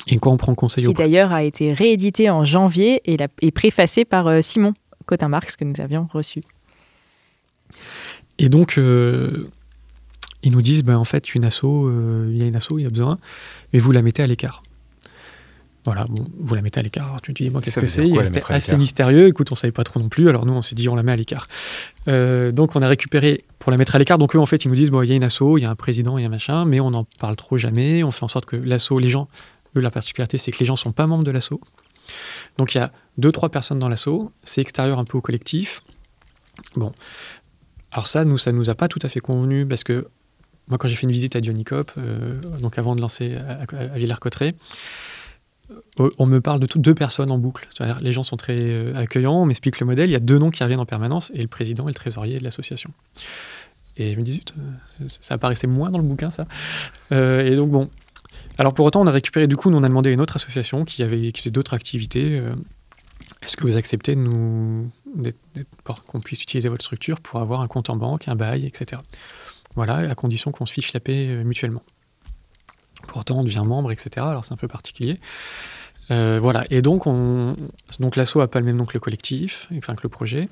Et quoi on prend conseil Qui d'ailleurs a été réédité en janvier et, et préfacé par Simon Cotin-Marx que nous avions reçu. Et donc, euh, ils nous disent, ben, en fait, une asso, euh, il y a une asso, il y a besoin, mais vous la mettez à l'écart. Voilà, bon, vous la mettez à l'écart. Tu te dis, moi, qu'est-ce que c'est? C'était assez mystérieux. Écoute, on savait pas trop non plus. Alors nous, on s'est dit, on la met à l'écart. Euh, donc on a récupéré pour la mettre à l'écart. Donc eux, en fait, ils nous disent, bon, il y a une asso, il y a un président, il y a un machin, mais on n'en parle trop jamais. On fait en sorte que l'asso, les gens, eux, la particularité, c'est que les gens sont pas membres de l'asso. Donc il y a deux, trois personnes dans l'asso. C'est extérieur un peu au collectif. Bon, alors ça, nous, ça nous a pas tout à fait convenu parce que moi, quand j'ai fait une visite à Johnny Cop, euh, donc avant de lancer à, à Villers-Cotterêts, euh, on me parle de deux personnes en boucle. Les gens sont très euh, accueillants, on m'explique le modèle, il y a deux noms qui reviennent en permanence, et le président et le trésorier de l'association. Et je me dis, ça apparaissait moins dans le bouquin, ça. et donc, bon. Alors, pour autant, on a récupéré, du coup, nous, on a demandé à une autre association qui avait qui faisait d'autres activités. Est-ce que vous acceptez de nous qu'on puisse utiliser votre structure pour avoir un compte en banque, un bail, etc. Voilà, à condition qu'on se fiche la paix euh, mutuellement. Pour autant, on devient membre, etc. Alors c'est un peu particulier. Euh, voilà, et donc, on, donc l'asso n'a pas le même nom que le collectif, enfin que le projet.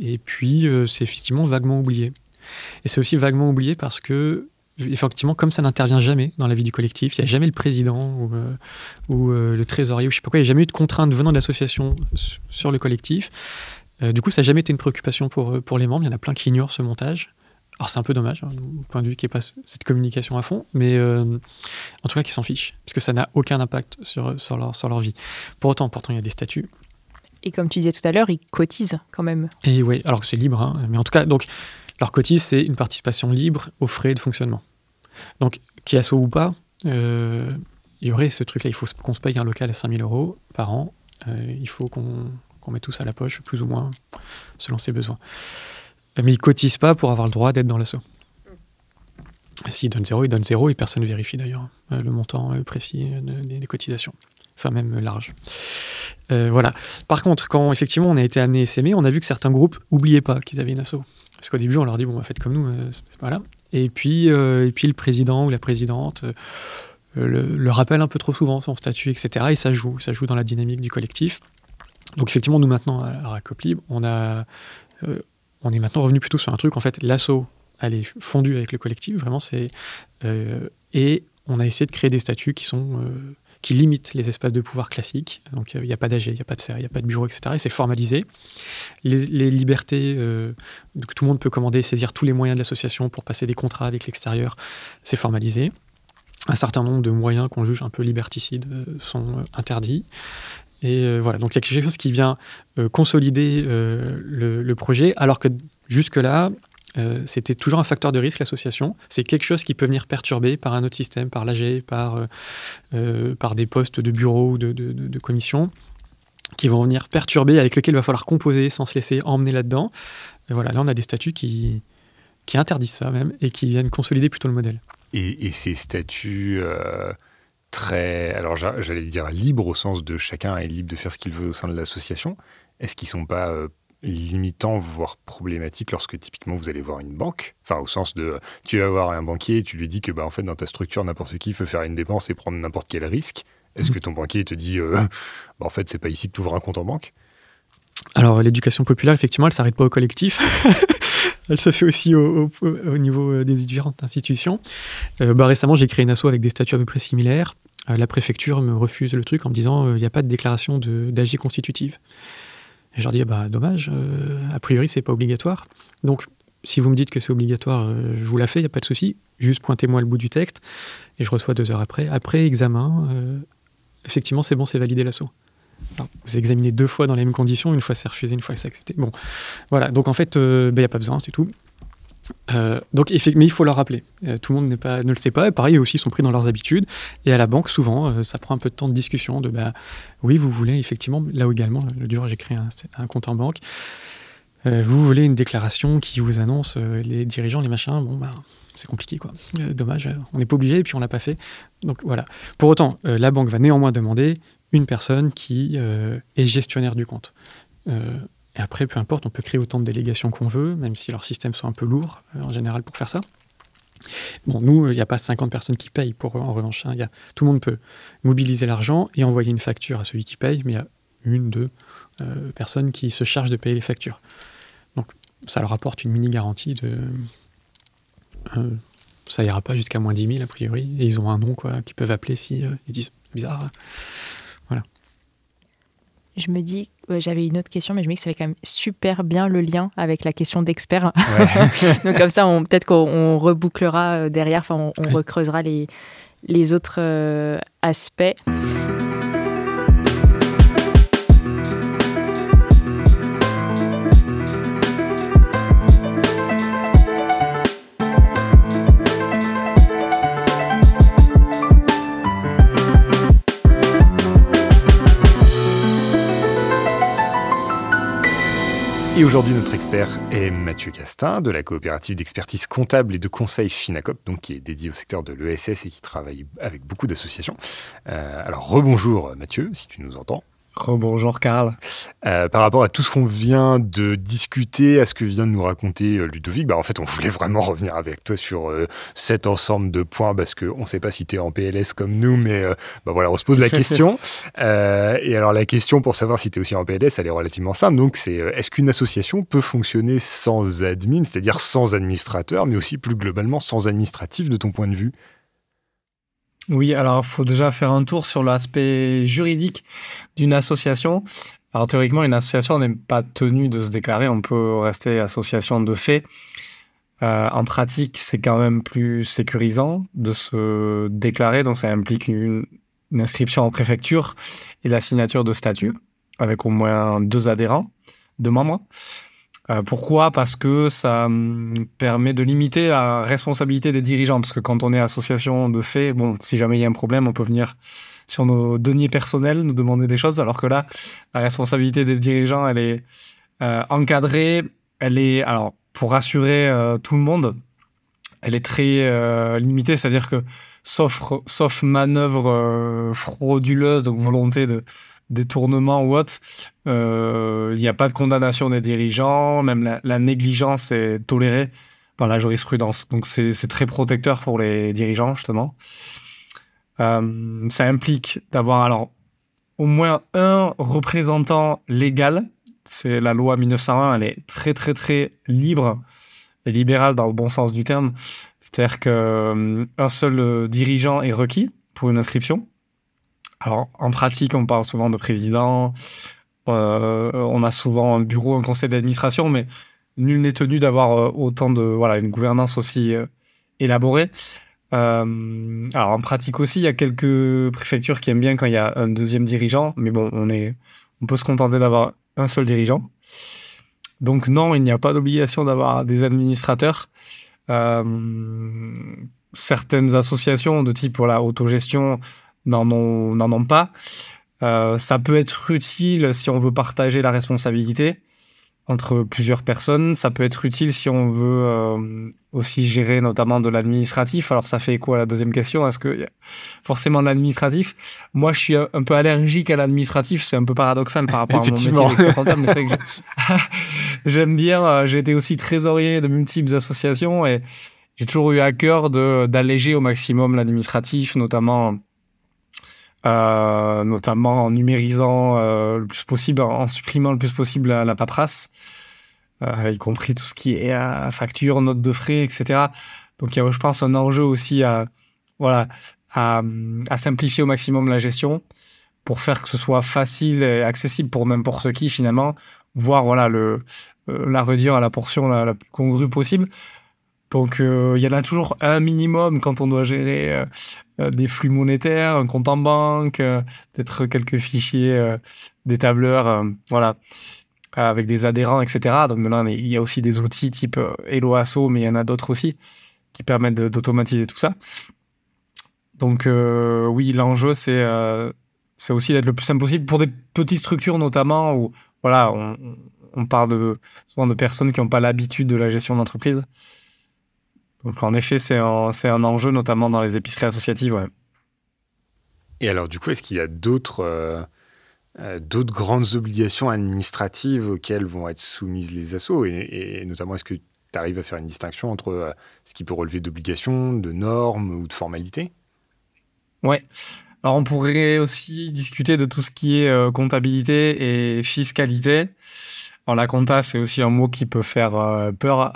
Et puis, euh, c'est effectivement vaguement oublié. Et c'est aussi vaguement oublié parce que effectivement, comme ça n'intervient jamais dans la vie du collectif, il n'y a jamais le président ou, le trésorier ou je sais pas quoi, il n'y a jamais eu de contrainte venant de l'association sur le collectif. Euh, du coup, ça n'a jamais été une préoccupation pour, euh, pour les membres. Il y en a plein qui ignorent ce montage. Alors c'est un peu dommage, hein, du point de vue qu'il n'y ait pas cette communication à fond, mais euh, en tout cas qu'ils s'en fichent, parce que ça n'a aucun impact sur, sur, leur, sur leur vie. Pour autant, pourtant, il y a des statuts. Et comme tu disais tout à l'heure, ils cotisent quand même. Et oui, alors que c'est libre, hein, mais en tout cas, donc leur cotise, c'est une participation libre aux frais de fonctionnement. Donc, qui assaut ou pas, il y aurait ce truc-là, il faut qu'on se paye un local à 5000 euros par an, il faut qu'on qu'on met tous à la poche, plus ou moins, selon ses besoins. Mais ils cotisent pas pour avoir le droit d'être dans l'assaut. S'ils donnent zéro, ils donnent zéro et personne ne vérifie d'ailleurs euh, le montant euh, précis des cotisations. Enfin, même large. Euh, voilà. Par contre, quand effectivement on a été amené à s'aimer, on a vu que certains groupes n'oubliaient pas qu'ils avaient une asso. Parce qu'au début, on leur dit, bon, bah, faites comme nous, là. Et puis, et puis le président ou la présidente le, le, rappelle un peu trop souvent, son statut, etc. Et ça joue, ça joue dans la dynamique du collectif. Donc effectivement, nous maintenant à Racoplib, on a, euh, on est maintenant revenu plutôt sur un truc. En fait, l'assaut, elle est fondue avec le collectif. Vraiment, c'est euh, et on a essayé de créer des statuts qui sont euh, qui limitent les espaces de pouvoir classiques. Donc il n'y a pas d'AG, il n'y a pas de serre, il n'y a pas de bureau, etc. Et c'est formalisé. Les, libertés, tout le monde peut commander, saisir tous les moyens de l'association pour passer des contrats avec l'extérieur, c'est formalisé un certain nombre de moyens qu'on juge un peu liberticides sont interdits. Et euh, voilà, donc il y a quelque chose qui vient euh, consolider euh, le, projet, alors que jusque-là, c'était toujours un facteur de risque, l'association. C'est quelque chose qui peut venir perturber par un autre système, par l'AG, par, par des postes de bureau ou de, de, commission, qui vont venir perturber, avec lesquels il va falloir composer sans se laisser emmener là-dedans. Et voilà, là, on a des statuts qui, qui interdisent ça même, et qui viennent consolider plutôt le modèle. Et, et ces statuts très, alors j'allais dire libre au sens de chacun est libre de faire ce qu'il veut au sein de l'association. Est-ce qu'ils sont pas euh, limitants, voire problématiques lorsque typiquement vous allez voir une banque? Enfin, au sens de, tu vas voir un banquier et tu lui dis que bah, en fait, dans ta structure, n'importe qui peut faire une dépense et prendre n'importe quel risque. Est-ce que ton banquier te dit, euh, bah, en fait, c'est pas ici que tu ouvres un compte en banque? Alors, l'éducation populaire, effectivement, elle s'arrête pas au collectif. elle se fait aussi au, niveau euh, des différentes institutions. bah, récemment, j'ai créé une asso avec des statuts à peu près similaires. Euh, la préfecture me refuse le truc en me disant euh, il n'y a pas de déclaration d'AG constitutive. Et je leur dis bah dommage, euh, a priori c'est pas obligatoire. Donc si vous me dites que c'est obligatoire, je vous la fais, il n'y a pas de souci. Juste pointez-moi le bout du texte et je reçois deux heures après. Après examen, effectivement c'est bon, c'est validé l'assaut. Vous examinez deux fois dans les mêmes conditions, une fois c'est refusé, une fois c'est accepté. Bon, voilà, donc en fait, il n'y a pas besoin, c'est tout. Euh, donc, mais il faut leur rappeler. Euh, tout le monde ne le sait pas. pareil, eux aussi sont pris dans leurs habitudes. Et à la banque, souvent, euh, ça prend un peu de temps de discussion. De bah, oui, vous voulez effectivement, là également, le dur, j'ai créé un, compte en banque. vous voulez une déclaration qui vous annonce les dirigeants, les machins. Bon, bah, c'est compliqué, quoi. dommage, on n'est pas obligé et puis on l'a pas fait. Donc voilà. Pour autant, la banque va néanmoins demander une personne qui est gestionnaire du compte. Et après, peu importe, on peut créer autant de délégations qu'on veut, même si leurs systèmes sont un peu lourds euh, en général pour faire ça. Bon, nous, il n'y a pas 50 personnes qui payent pour, en revanche. hein. Y tout le monde peut mobiliser l'argent et envoyer une facture à celui qui paye, mais il y a une, deux euh, personnes qui se chargent de payer les factures. Donc, ça leur apporte une mini-garantie de. euh, ça ira pas jusqu'à moins 10 000 a priori, et ils ont un nom qu'ils peuvent appeler si euh, disent bizarre. Je me dis, ouais, j'avais une autre question, mais je me dis que ça fait quand même super bien le lien avec la question d'expert. Ouais. Donc comme ça, peut-être qu'on on rebouclera euh, derrière, enfin on, on recreusera les, les autres euh, aspects. Et aujourd'hui, notre expert est Mathieu Castin de la coopérative d'expertise comptable et de conseil Finacop, donc qui est dédié au secteur de l'ESS et qui travaille avec beaucoup d'associations. Euh, alors, rebonjour Mathieu, si tu nous entends. Rebonjour Karl. Euh, par rapport à tout ce qu'on vient de discuter, à ce que vient de nous raconter euh, Ludovic, bah, en fait, on voulait vraiment revenir avec toi sur euh, cet ensemble de points parce qu'on ne sait pas si tu es en PLS comme nous, mais euh, bah, voilà, on se pose la question. Et alors, la question pour savoir si tu es aussi en PLS, elle est relativement simple. Donc, c'est est-ce qu'une association peut fonctionner sans admin, c'est-à-dire sans administrateur, mais aussi plus globalement sans administratif de ton point de vue? Oui, alors il faut déjà faire un tour sur l'aspect juridique d'une association. Alors théoriquement, une association n'est pas tenue de se déclarer, on peut rester association de fait. Euh, en pratique, c'est quand même plus sécurisant de se déclarer, donc ça implique une, une inscription en préfecture et la signature de statut avec au moins deux adhérents, deux membres. Euh, pourquoi? Parce que ça hum, permet de limiter la responsabilité des dirigeants. Parce que quand on est association de fait, bon, si jamais il y a un problème, on peut venir sur nos deniers personnels nous demander des choses. Alors que là, la responsabilité des dirigeants, elle est euh, encadrée. Elle est, alors, pour rassurer euh, tout le monde, elle est très limitée. C'est-à-dire que, sauf, manœuvre frauduleuse, donc volonté de détournement ou autre, euh, il n'y a pas de condamnation des dirigeants, même la, négligence est tolérée par la jurisprudence. Donc c'est très protecteur pour les dirigeants, justement. Euh, ça implique d'avoir alors au moins un représentant légal. C'est la loi 1901, elle est très très très libre et libérale dans le bon sens du terme. C'est-à-dire seul euh, dirigeant est requis pour une inscription. Alors, en pratique, on parle souvent de président, euh, on a souvent un bureau, un conseil d'administration, mais nul n'est tenu d'avoir euh, autant de voilà une gouvernance aussi euh, élaborée. Alors en pratique aussi, il y a quelques préfectures qui aiment bien quand il y a un deuxième dirigeant, mais bon, on est, on peut se contenter d'avoir un seul dirigeant. Donc non, il n'y a pas d'obligation d'avoir des administrateurs. Certaines associations de type voilà autogestion n'en ont, n'en ont pas. Euh, ça peut être utile si on veut partager la responsabilité entre plusieurs personnes. Ça peut être utile si on veut euh, aussi gérer notamment de l'administratif. Alors ça fait écho à la deuxième question? Est-ce que y a forcément l'administratif? Moi, je suis un peu allergique à l'administratif. C'est un peu paradoxal par rapport à mon métier Effectivement. d'expert comptable, mais c'est vrai que j'ai- j'aime bien. euh, J'ai été aussi trésorier de multiples associations et j'ai toujours eu à cœur de d'alléger au maximum l'administratif, notamment euh, notamment en numérisant euh, le plus possible, en supprimant le plus possible la, la paperasse, euh, y compris tout ce qui est facture, notes de frais, etc. Donc il y a, je pense, un enjeu aussi à, voilà, à, simplifier au maximum la gestion pour faire que ce soit facile et accessible pour n'importe qui finalement, voire voilà, le, la réduire à la portion la, la plus congrue possible. Donc euh, il y en a toujours un minimum quand on doit gérer euh, euh, des flux monétaires, un compte en banque, peut-être quelques fichiers, des tableurs, voilà, avec des adhérents, etc. Donc maintenant, il y a aussi des outils type euh, Hello Asso, mais il y en a d'autres aussi qui permettent d'automatiser tout ça. Donc oui, l'enjeu, c'est c'est aussi d'être le plus simple possible pour des petites structures notamment où voilà, on, on parle de, souvent de personnes qui n'ont pas l'habitude de la gestion d'entreprise. Donc en effet, c'est un, enjeu notamment dans les épiceries associatives. Ouais. Et alors, du coup, est-ce qu'il y a d'autres euh, euh, d'autres grandes obligations administratives auxquelles vont être soumises les assos et, et notamment, est-ce que tu tu arrives à faire une distinction entre ce qui peut relever d'obligations, de normes ou de formalités? Ouais. Alors on pourrait aussi discuter de tout ce qui est comptabilité et fiscalité. Alors la compta, c'est aussi un mot qui peut faire peur.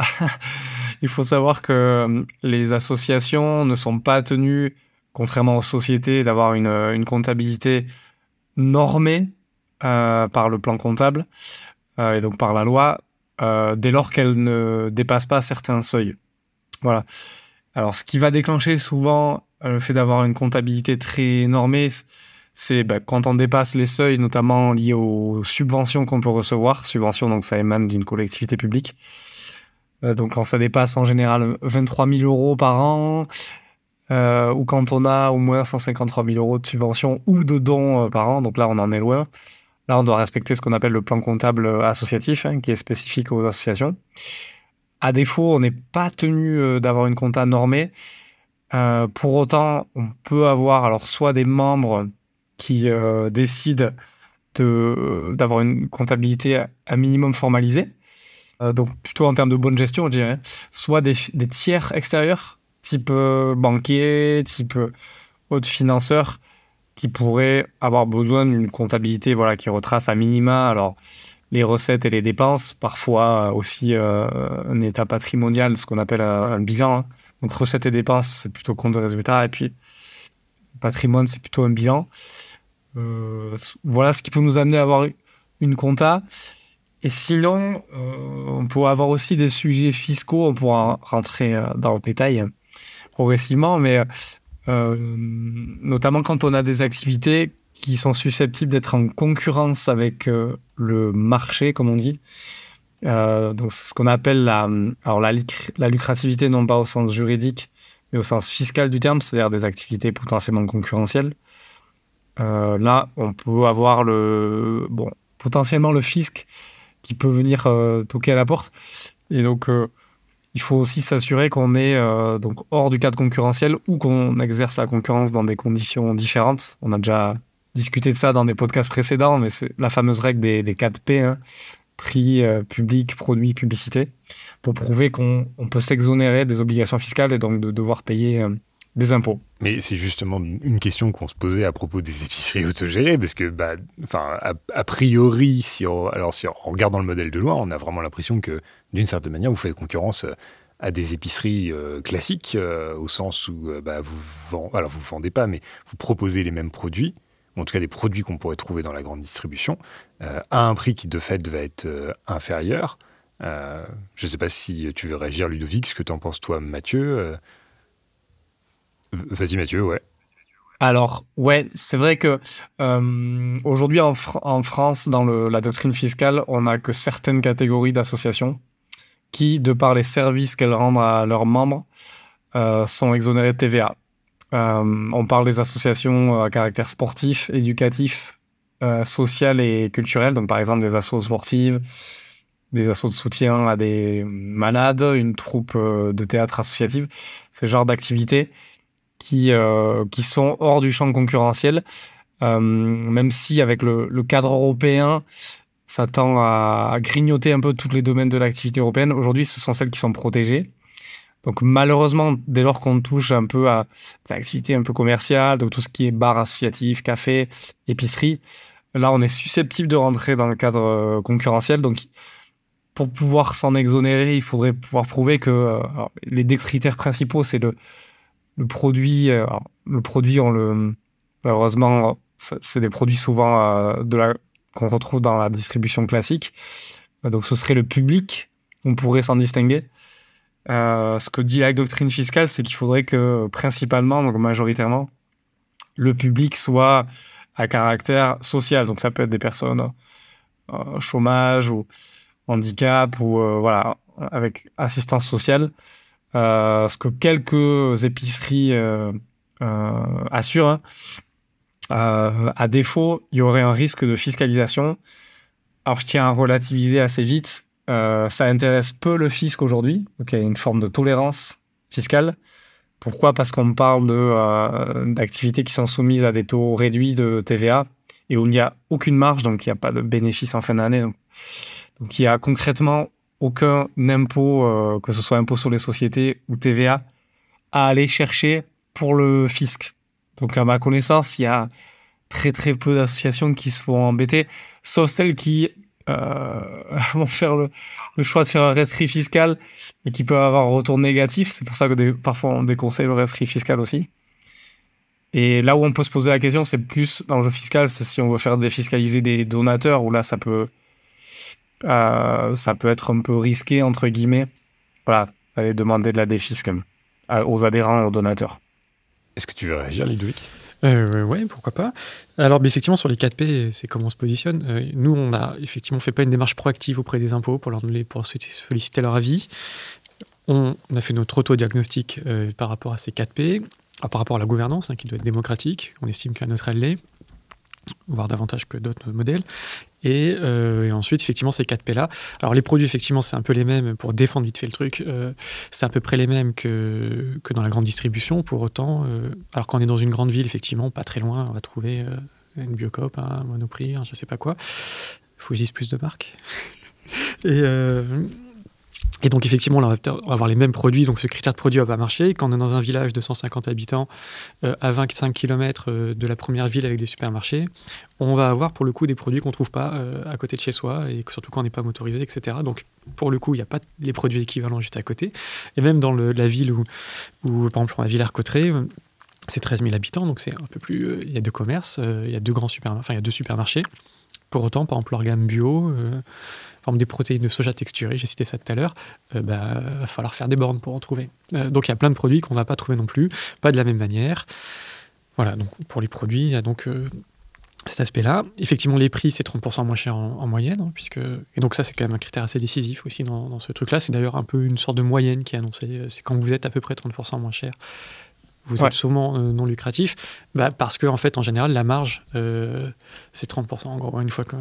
Il faut savoir que les associations ne sont pas tenues, contrairement aux sociétés, d'avoir une, une comptabilité normée euh, par le plan comptable euh, et donc par la loi euh, dès lors qu'elle ne dépasse pas certains seuils. Voilà. Alors, ce qui va déclencher souvent le fait d'avoir une comptabilité très normée, c'est bah, quand on dépasse les seuils, notamment liés aux subventions qu'on peut recevoir. Subventions, donc ça émane d'une collectivité publique. Donc quand ça dépasse en général 23 000 euros par an, ou quand on a au moins 153 000 euros de subventions ou de dons par an, donc là on en est loin. Là, on doit respecter ce qu'on appelle le plan comptable associatif, hein, qui est spécifique aux associations. À défaut, on n'est pas tenu euh, d'avoir une compta normée. Euh, pour autant, on peut avoir alors soit des membres qui euh, décident d'avoir une comptabilité à minimum formalisée, donc plutôt en termes de bonne gestion, je dirais, soit des, tiers extérieurs, type banquier, type autre financeur, qui pourraient avoir besoin d'une comptabilité voilà, qui retrace à minima alors, les recettes et les dépenses, parfois euh, aussi euh, un état patrimonial, ce qu'on appelle un, bilan. Hein. Donc recettes et dépenses, c'est plutôt compte de résultat, et puis patrimoine, c'est plutôt un bilan. Euh, voilà ce qui peut nous amener à avoir une compta. Et sinon, on peut avoir aussi des sujets fiscaux, on pourra rentrer dans le détail progressivement, mais euh, notamment quand on a des activités qui sont susceptibles d'être en concurrence avec euh, le marché, comme on dit. Euh, donc, ce qu'on appelle la, alors la, lucrativité, non pas au sens juridique, mais au sens fiscal du terme, c'est-à-dire des activités potentiellement concurrentielles. là, on peut avoir le, bon, potentiellement le fisc qui peut venir toquer à la porte. Et donc, il faut aussi s'assurer qu'on est euh, donc hors du cadre concurrentiel ou qu'on exerce la concurrence dans des conditions différentes. On a déjà discuté de ça dans des podcasts précédents, mais c'est la fameuse règle des, des 4 P, hein. prix, euh, public, produit, publicité, pour prouver qu'on peut s'exonérer des obligations fiscales et donc de devoir payer euh, impôts. Mais c'est justement une question qu'on se posait à propos des épiceries autogérées, parce que, bah, enfin, a, priori, si on, alors si on regarde dans le modèle de loi, on a vraiment l'impression que, d'une certaine manière, vous faites concurrence à des épiceries euh, classiques, euh, au sens où euh, bah, vous vendez, vous vendez pas, mais vous proposez les mêmes produits, en tout cas des produits qu'on pourrait trouver dans la grande distribution, à un prix qui de fait va être inférieur. je ne sais pas si tu veux réagir, Ludovic, ce que tu en penses toi, Mathieu. Vas-y Mathieu, ouais. Alors, ouais, c'est vrai que euh, aujourd'hui en, France, dans la doctrine fiscale, on n'a que certaines catégories d'associations qui, de par les services qu'elles rendent à leurs membres, euh, sont exonérées de TVA. Euh, on parle des associations à caractère sportif, éducatif, social et culturel, donc par exemple des associations sportives, des assauts de soutien à des malades, une troupe de théâtre associative, ce genre d'activités qui, euh, qui sont hors du champ concurrentiel, euh, même si avec le, cadre européen, ça tend à, grignoter un peu tous les domaines de l'activité européenne. Aujourd'hui, ce sont celles qui sont protégées. Donc malheureusement, dès lors qu'on touche un peu à des activités un peu commerciales, donc tout ce qui est bar associatif, café, épicerie, là on est susceptible de rentrer dans le cadre euh, concurrentiel. Donc pour pouvoir s'en exonérer, il faudrait pouvoir prouver que les deux critères principaux, c'est le, le produit, euh, le produit, on malheureusement, c'est des produits souvent euh, de la, qu'on retrouve dans la distribution classique. Donc, ce serait le public. On pourrait s'en distinguer. Euh, ce que dit la doctrine fiscale, c'est qu'il faudrait que, principalement, donc majoritairement, le public soit à caractère social. Donc, ça peut être des personnes euh, chômage ou handicap ou voilà, avec assistance sociale. Euh, ce que quelques épiceries euh, euh, assurent. À défaut, il y aurait un risque de fiscalisation. Alors, je tiens à relativiser assez vite. ça intéresse peu le fisc aujourd'hui. Donc, il y a une forme de tolérance fiscale. Pourquoi? Parce qu'on parle d'activités qui sont soumises à des taux réduits de TVA et où il n'y a aucune marge, donc il n'y a pas de bénéfice en fin d'année. Donc, il y a concrètement aucun impôt, euh, que ce soit impôt sur les sociétés ou TVA, à aller chercher pour le fisc. Donc, à ma connaissance, il y a très très peu d'associations qui se font embêter, sauf celles qui euh, vont faire le, choix de faire un rescrit fiscal et qui peuvent avoir un retour négatif. C'est pour ça que parfois on déconseille le rescrit fiscal aussi. Et là où on peut se poser la question, c'est plus dans le jeu fiscal, c'est si on veut faire défiscaliser des donateurs, où là ça peut, euh, ça peut être un peu risqué, entre guillemets. Voilà, aller demander de la défisque aux adhérents, aux donateurs. Est-ce que tu veux réagir, Ludovic? Euh, Oui, pourquoi pas. Alors, effectivement, sur les 4P, c'est comment on se positionne. Euh, nous, on a effectivement fait pas une démarche proactive auprès des impôts pour leur donner, pour solliciter leur avis. On, a fait notre auto-diagnostic euh, par rapport à ces 4P, ah, par rapport à la gouvernance, hein, qui doit être démocratique. On estime que la nôtre, elle l'est voire davantage que d'autres modèles. Euh, et, ensuite, effectivement, ces 4 P-là. Alors, les produits, effectivement, c'est un peu les mêmes, pour défendre vite fait le truc, euh, c'est à peu près les mêmes que, que dans la grande distribution. Pour autant, euh, alors qu'on est dans une grande ville, effectivement, pas très loin, on va trouver une Biocop, un Monoprix, un je sais pas quoi. Il faut que je dise plus de marques. et. Et donc effectivement, on va avoir les mêmes produits, donc ce critère de produit va pas marcher. Quand on est dans un village de 150 habitants, euh, à 25 km euh, de la première ville avec des supermarchés, on va avoir pour le coup des produits qu'on trouve pas euh, à côté de chez soi, et surtout quand on n'est pas motorisé, etc. Donc pour le coup, il n'y a pas les produits équivalents juste à côté. Et même dans la ville où, où, par exemple, on a Villers-Cotterêts, c'est 13 000 habitants, donc c'est un peu plus. Il y a deux commerces, il y a deux grands supermarchés, enfin il y a deux supermarchés. Pour autant, par exemple, leur gamme bio forme des protéines de soja texturées, j'ai cité ça tout à l'heure, il euh, bah, va falloir faire des bornes pour en trouver. Euh, donc il y a plein de produits qu'on ne va pas trouver non plus, pas de la même manière. Voilà, donc pour les produits, il y a donc euh, cet aspect-là. Effectivement, les prix, c'est 30% moins cher en, moyenne, hein, puisque... et donc ça, c'est quand même un critère assez décisif aussi dans, dans ce truc-là. C'est d'ailleurs un peu une sorte de moyenne qui est annoncée. C'est quand vous êtes à peu près 30% moins cher vous êtes sûrement euh, non lucratif, bah, parce que en fait, en général, la marge, euh, c'est 30% en gros, une fois que...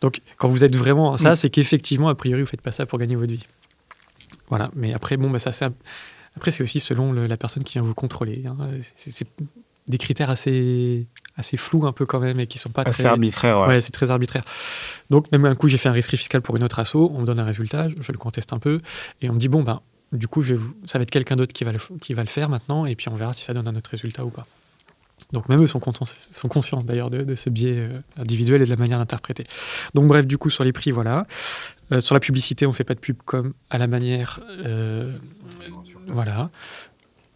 Donc, quand vous êtes vraiment à ça, mm. c'est qu'effectivement, a priori, vous faites pas ça pour gagner votre vie. Voilà, mais après, bon, bah, ça, c'est... Après, c'est aussi selon la personne qui vient vous contrôler. Hein. C'est des critères assez, assez flous un peu quand même et qui sont pas assez très arbitraires. Ouais, c'est très arbitraire. Donc même un coup, j'ai fait un rescrit fiscal pour une autre asso, on me donne un résultat, je le conteste un peu et on me dit bon ben du coup, je ça va être quelqu'un d'autre qui, va le, qui va le faire maintenant, et puis on verra si ça donne un autre résultat ou pas. Donc même eux sont, sont conscients d'ailleurs de, ce biais euh, individuel et de la manière d'interpréter. Donc bref, du coup, sur les prix, voilà. Euh, sur la publicité, on ne fait pas de pub comme à la manière... Euh, voilà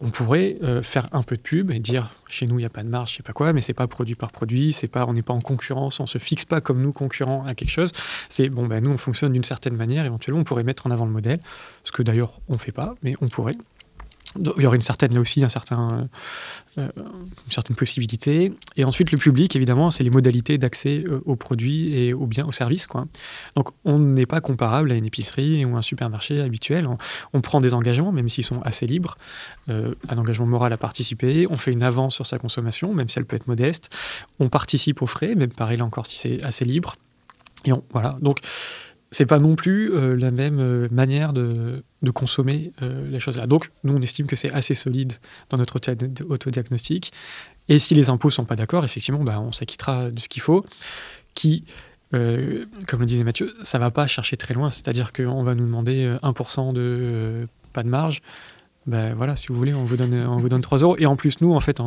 on pourrait euh, faire un peu de pub et dire chez nous il n'y a pas de marge, je sais pas quoi, mais c'est pas produit par produit, c'est pas, on n'est pas en concurrence, on se fixe pas comme nous concurrents à quelque chose. C'est bon ben nous on fonctionne d'une certaine manière, éventuellement on pourrait mettre en avant le modèle, ce que d'ailleurs on fait pas, mais on pourrait. Il y aurait une certaine, là aussi, un certain, euh, une certaine possibilité. Et ensuite, le public, évidemment, c'est les modalités d'accès euh, aux produits et aux biens, aux services. Quoi. Donc, on n'est pas comparable à une épicerie ou un supermarché habituel. On, prend des engagements, même s'ils sont assez libres, euh, un engagement moral à participer. On fait une avance sur sa consommation, même si elle peut être modeste. On participe aux frais, même pareil là encore si c'est assez libre. Et on, voilà. Donc, c'est pas non plus euh, la même euh, manière de, consommer euh, les choses là. Donc, nous, on estime que c'est assez solide dans notre autodiagnostic. Et si les impôts sont pas d'accord, effectivement, bah, on s'acquittera de ce qu'il faut. Qui, comme le disait Mathieu, ça va pas chercher très loin. C'est-à-dire qu'on va nous demander 1% de pas de marge. Ben voilà, si vous voulez, on vous donne, on vous donne 3 euros. Et en plus, nous, en fait,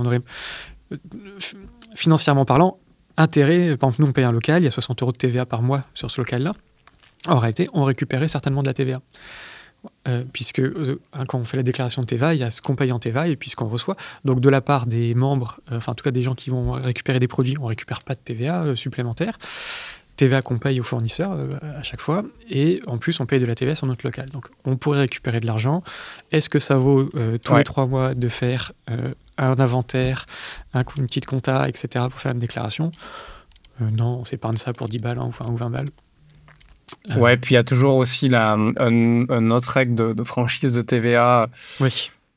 financièrement parlant, intérêt. Par exemple, nous, on paye un local, il y a 60 euros de TVA par mois sur ce local-là. En réalité, on récupérait certainement de la TVA. Euh, puisque euh, hein, quand on fait la déclaration de TVA, il y a ce qu'on paye en TVA et puis ce qu'on reçoit. Donc de la part des membres, euh, enfin en tout cas des gens qui vont récupérer des produits, on récupère pas de TVA supplémentaire. TVA qu'on paye aux fournisseurs à chaque fois, et en plus on paye de la TVA sur notre local. Donc on pourrait récupérer de l'argent. Est-ce que ça vaut tous les trois mois de faire un inventaire, un, une petite compta, etc. pour faire une déclaration? Non, on s'épargne ça pour 10 balles hein, ou 20 balles. Euh. Ouais, puis il y a toujours aussi la, un, autre règle de, franchise de TVA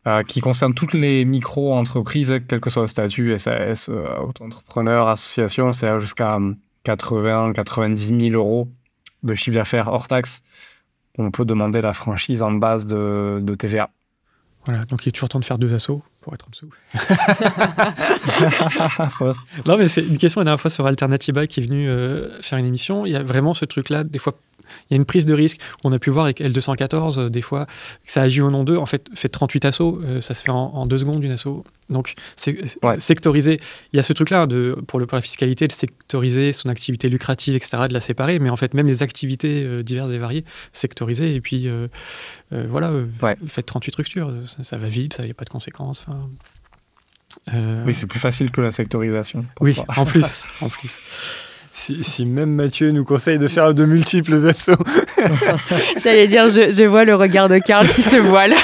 euh, qui concerne toutes les micro-entreprises, quel que soit le statut, SAS, euh, auto-entrepreneur, association, c'est jusqu'à 80, 90 000 euros de chiffre d'affaires hors taxe. On peut demander la franchise en base de, de TVA. Voilà, donc il est toujours temps de faire deux assauts pour être en dessous. non, mais c'est une question la dernière fois sur Alternativa qui est venu faire une émission. Il y a vraiment ce truc-là, des fois y a une prise de risque. On a pu voir avec L214, euh, des fois, que ça agit au nom d'eux. En fait, fait 38 assauts, euh, ça se fait en, deux secondes, une assaut. Donc, c'est sectoriser. Il y a ce truc-là, de, pour, le, pour la fiscalité, de sectoriser son activité lucrative, etc., de la séparer. Mais en fait, même les activités euh, diverses et variées, sectoriser. Et puis, voilà, faites 38 structures. Ça, va vite, ça n'y a pas de conséquences. oui, c'est plus facile que la sectorisation. Oui, en plus. en plus. Si, même Mathieu nous conseille de faire de multiples assauts. J'allais dire, je, vois le regard de Karl qui se voile.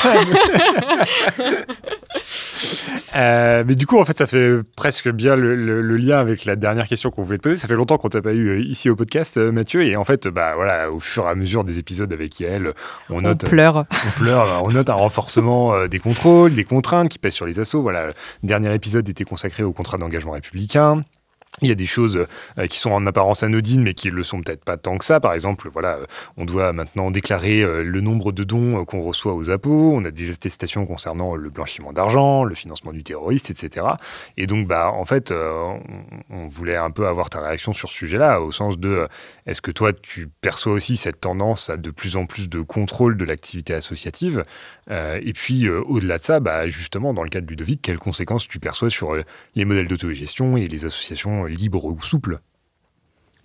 Euh, mais du coup, en fait, ça fait presque bien le, lien avec la dernière question qu'on voulait te poser. Ça fait longtemps qu'on t'a pas eu euh, ici au podcast, euh, Mathieu. Et en fait, bah voilà, au fur et à mesure des épisodes avec Yael, on note. On pleure. On pleure. on note un renforcement des contrôles, des contraintes qui pèsent sur les assauts. Voilà, le dernier épisode était consacré au contrat d'engagement républicain. Il y a des choses euh, qui sont en apparence anodines, mais qui le sont peut-être pas tant que ça. Par exemple, voilà, euh, on doit maintenant déclarer euh, le nombre de dons qu'on reçoit aux impôts. On a des attestations concernant le blanchiment d'argent, le financement du terroriste, etc. Et donc, bah, en fait, on, voulait un peu avoir ta réaction sur ce sujet-là, au sens de, est-ce que toi, tu perçois aussi cette tendance à de plus en plus de contrôle de l'activité associative Et puis, au-delà de ça, bah, justement, dans le cas de Ludovic, quelles conséquences tu perçois sur les modèles d'autogestion et les associations libre ou souple.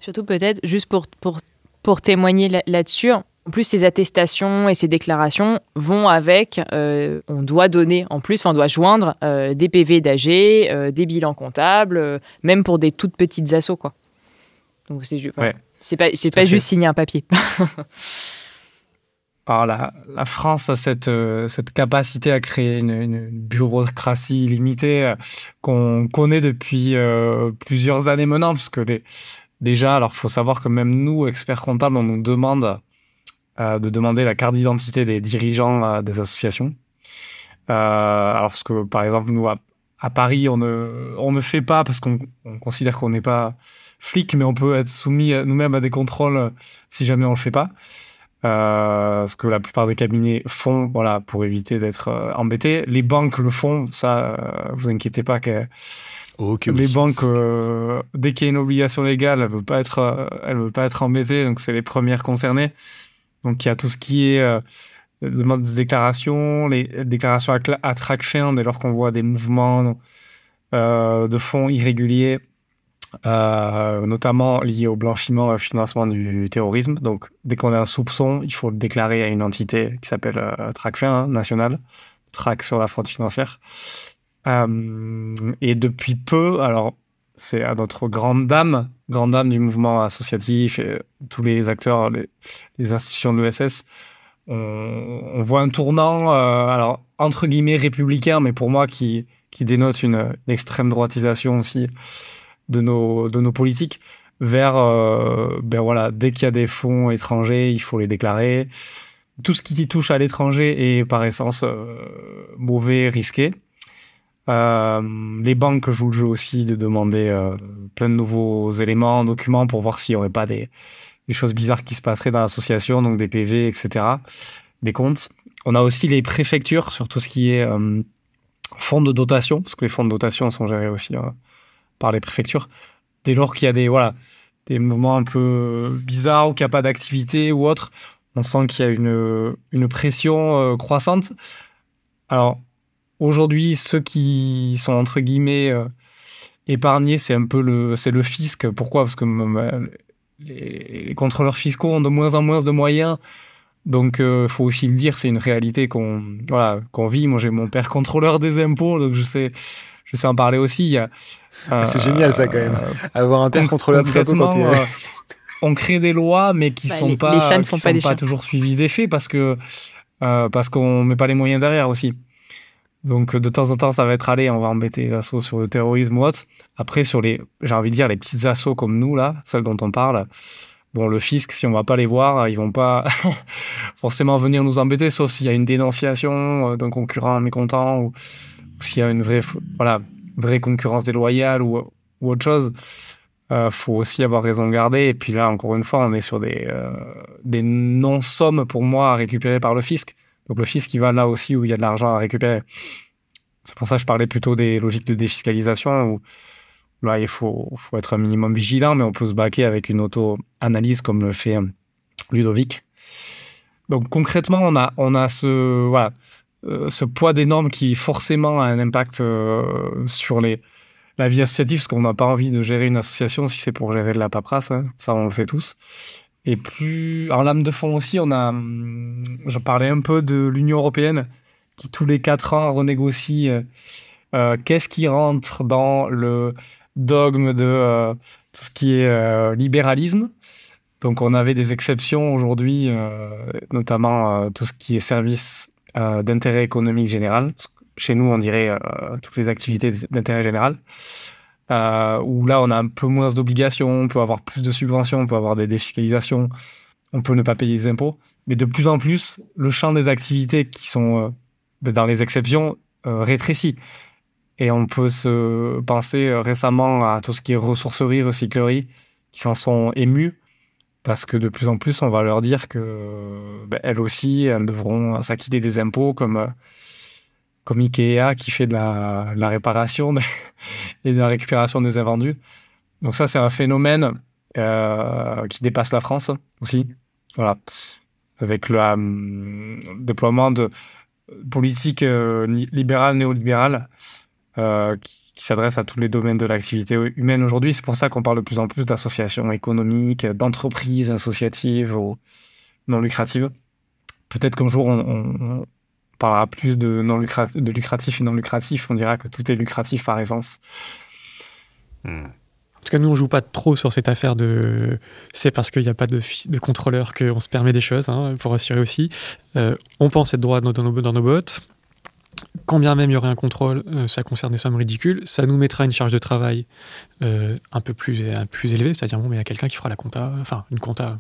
Surtout peut-être, juste pour, pour, pour témoigner là-dessus, en plus, ces attestations et ces déclarations vont avec, euh, on doit donner en plus, on doit joindre euh, des PV d'AG, euh, des bilans comptables, même pour des toutes petites assos. Quoi. Donc c'est c'est pas, c'est pas juste signer un papier. Alors la, la, France a cette, euh, cette capacité à créer une, bureaucratie illimitée euh, qu'on connaît depuis euh, plusieurs années maintenant, parce que déjà, alors faut savoir que même nous, experts comptables, on nous demande de demander la carte d'identité des dirigeants des associations. alors parce que par exemple nous à, à, Paris, on ne, on ne fait pas parce qu'on considère qu'on n'est pas flic, mais on peut être soumis nous-mêmes à des contrôles si jamais on le fait pas. Euh, ce que la plupart des cabinets font, voilà, pour éviter d'être euh, embêtés. Les banques le font, ça, euh, vous inquiétez pas que les banques, dès qu'il y a une obligation légale, elles veulent pas être, elles veulent pas être embêtées, donc c'est les premières concernées. Donc il y a tout ce qui est demande de déclaration, les déclarations à, à track fin dès lors qu'on voit des mouvements de fonds irréguliers euh, notamment lié au blanchiment et au financement du terrorisme. Donc, dès qu'on a un soupçon, il faut le déclarer à une entité qui s'appelle euh, TRACFIN hein, nationale, TRAC sur la fraude financière. Euh, et depuis peu, alors c'est à notre grande dame, grande dame du mouvement associatif et tous les acteurs, les, institutions de l'ESS, on, voit un tournant, alors entre guillemets républicain, mais pour moi qui, qui dénote une extrême droitisation aussi de nos, de nos politiques vers, euh, ben voilà, dès qu'il y a des fonds étrangers, il faut les déclarer. Tout ce qui touche à l'étranger est par essence euh, mauvais, risqué. Euh, les banques jouent le jeu aussi de demander plein de nouveaux éléments, documents pour voir s'il n'y aurait pas des, des, choses bizarres qui se passeraient dans l'association, donc des PV, etc., des comptes. On a aussi les préfectures sur tout ce qui est fonds de dotation, parce que les fonds de dotation sont gérés aussi par les préfectures. Dès lors qu'il y a des, voilà, des mouvements un peu bizarres ou qu'il n'y a pas d'activité ou autre, on sent qu'il y a une, une pression euh, croissante. Alors, aujourd'hui, ceux qui sont entre guillemets euh, épargnés, c'est un peu le, le fisc. Pourquoi? Parce que les, contrôleurs fiscaux ont de moins en moins de moyens. Donc, il euh, faut aussi le dire, c'est une réalité qu'on voilà, qu'on vit. Moi, j'ai mon père contrôleur des impôts, donc je sais, je sais en parler aussi. Ah, c'est génial ça quand même. Euh, Avoir un père contrôleur euh, on crée des lois, mais qui ne bah, sont pas, qui sont pas, toujours suivies d'effet parce que euh, parce qu'on met pas les moyens derrière aussi. Donc de temps en temps, ça va être allé, on va embêter les assauts sur le terrorisme ou autre. Après, sur les, j'ai envie de dire, les petites assauts comme nous là, celles dont on parle. Bon, le fisc, si on va pas les voir, ils vont pas forcément venir nous embêter, sauf s'il y a une dénonciation d'un concurrent mécontent ou s'il y a une vraie, voilà, vraie concurrence déloyale ou, autre chose, euh, faut aussi avoir raison de garder. Et puis là, encore une fois, on est sur des, euh, des non-sommes pour moi à récupérer par le fisc. Donc le fisc, il va là aussi où il y a de l'argent à récupérer. C'est pour ça que je parlais plutôt des logiques de défiscalisation où là, il faut, faut être un minimum vigilant, mais on peut se baquer avec une auto-analyse comme le fait Ludovic. Donc concrètement, on a, on a ce, voilà, euh, ce poids des qui forcément a un impact euh, sur les, la vie associative, parce qu'on n'a pas envie de gérer une association si c'est pour gérer de la paperasse, hein. ça on le fait tous. Et plus en lame de fond aussi, on a, hum, j'en parlais un peu de l'Union européenne qui tous les quatre ans renégocie euh, qu'est-ce qui rentre dans le dogme de tout ce qui est libéralisme. Donc on avait des exceptions aujourd'hui, notamment tout ce qui est service euh, d'intérêt économique général. Chez nous, on dirait euh, toutes les activités d'intérêt général. Euh, où là, on a un peu moins d'obligations, on peut avoir plus de subventions, on peut avoir des défiscalisations, on peut ne pas payer les impôts. Mais de plus en plus, le champ des activités qui sont dans les exceptions rétrécit. Et on peut se penser récemment à tout ce qui est ressourcerie, recyclerie, qui s'en sont émus parce que de plus en plus, on va leur dire que ben, elles aussi, elles devront s'acquitter des impôts comme, euh, comme Ikea qui fait de la, réparation et de la récupération des invendus. Donc ça, c'est un phénomène euh, qui dépasse la France aussi. Voilà. Avec le euh, déploiement de politiques libérales, néolibérales, qui qui s'adresse à tous les domaines de l'activité humaine aujourd'hui. C'est pour ça qu'on parle de plus en plus d'associations économiques, d'entreprises associatives ou non lucratives. Peut-être qu'un jour, on, parlera plus de, non de lucratif et non lucratif. On dira que tout est lucratif par essence. Hmm. En tout cas, nous, on joue pas trop sur cette affaire de. C'est parce qu'il n'y a pas de, de contrôleur qu'on se permet des choses, hein, pour assurer aussi. Euh, on pense être droit dans nos, dans nos bottes quand bien même il y aurait un contrôle, euh, ça concerne des sommes ridicules, ça nous mettra une charge de travail euh, un peu plus, euh, plus élevée, c'est-à-dire bon, mais il y a quelqu'un qui fera la compta, enfin une compta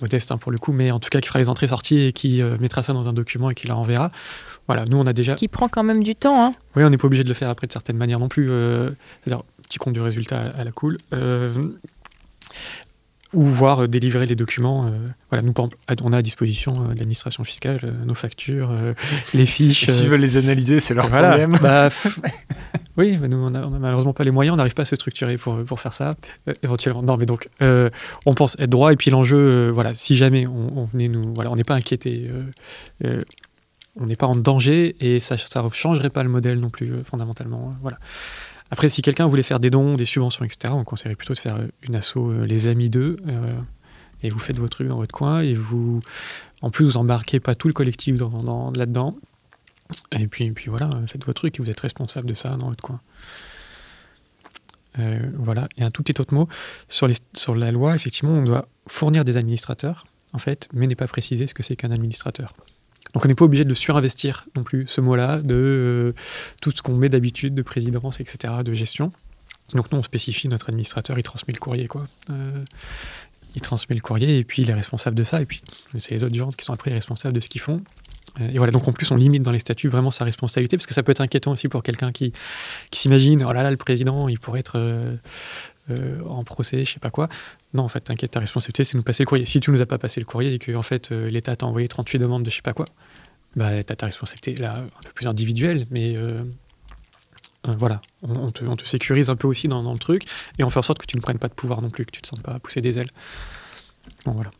modeste hein, pour le coup, mais en tout cas qui fera les entrées-sorties et qui mettra ça dans un document et qui la renverra. Voilà, nous on a déjà. Ce qui prend quand même du temps. Hein. Oui, on n'est pas obligé de le faire après de certaines manières non plus. c'est-à-dire petit compte du résultat à, la cool ou voir euh, délivrer les documents. Euh, voilà, nous, on a à disposition euh, l'administration fiscale nos factures, les fiches. S'ils veulent les analyser, c'est leur problème. Bah, oui, nous, on n'a malheureusement pas les moyens, on n'arrive pas à se structurer pour, pour faire ça, éventuellement. Non, mais donc, on pense être droit, et puis l'enjeu, voilà, si jamais on, venait nous. Voilà, on n'est pas inquiété. on n'est pas en danger et ça ne changerait pas le modèle non plus fondamentalement. voilà. Après, si quelqu'un voulait faire des dons, des subventions, etc., on conseillerait plutôt de faire euh, une asso euh, Les Amis d'eux. Euh, et vous faites votre truc dans votre coin. Et vous, en plus, vous embarquez pas tout le collectif dans, là-dedans. Et puis, puis voilà, faites votre truc et vous êtes responsable de ça dans votre coin. voilà. Et un tout petit autre mot. Sur, sur la loi, effectivement, on doit fournir des administrateurs, en fait, mais n'est pas précisé ce que c'est qu'un administrateur. Donc on n'est pas obligé de surinvestir non plus ce mot-là, de euh, tout ce qu'on met d'habitude, de présidence, etc., de gestion. Donc nous, on spécifie notre administrateur, il transmet le courrier, quoi. Euh, il transmet le courrier et puis il est responsable de ça. Et puis c'est les autres gens qui sont après responsables de ce qu'ils font. Euh, et voilà, donc en plus, on limite dans les statuts vraiment sa responsabilité, parce que ça peut être inquiétant aussi pour quelqu'un qui, qui s'imagine, oh là là, le président, il pourrait être en procès, je sais pas quoi. Non, en fait, t'inquiète, ta responsabilité, c'est de nous passer le courrier. Si tu nous as pas passé le courrier et que en fait, euh, l'État t'a envoyé 38 demandes de je sais pas quoi, bah, t'as ta responsabilité là, un peu plus individuelle, mais euh, voilà, on, te, on, te, sécurise un peu aussi dans, le truc et on fait en sorte que tu ne prennes pas de pouvoir non plus, que tu te sentes pas pousser des ailes. Bon, voilà.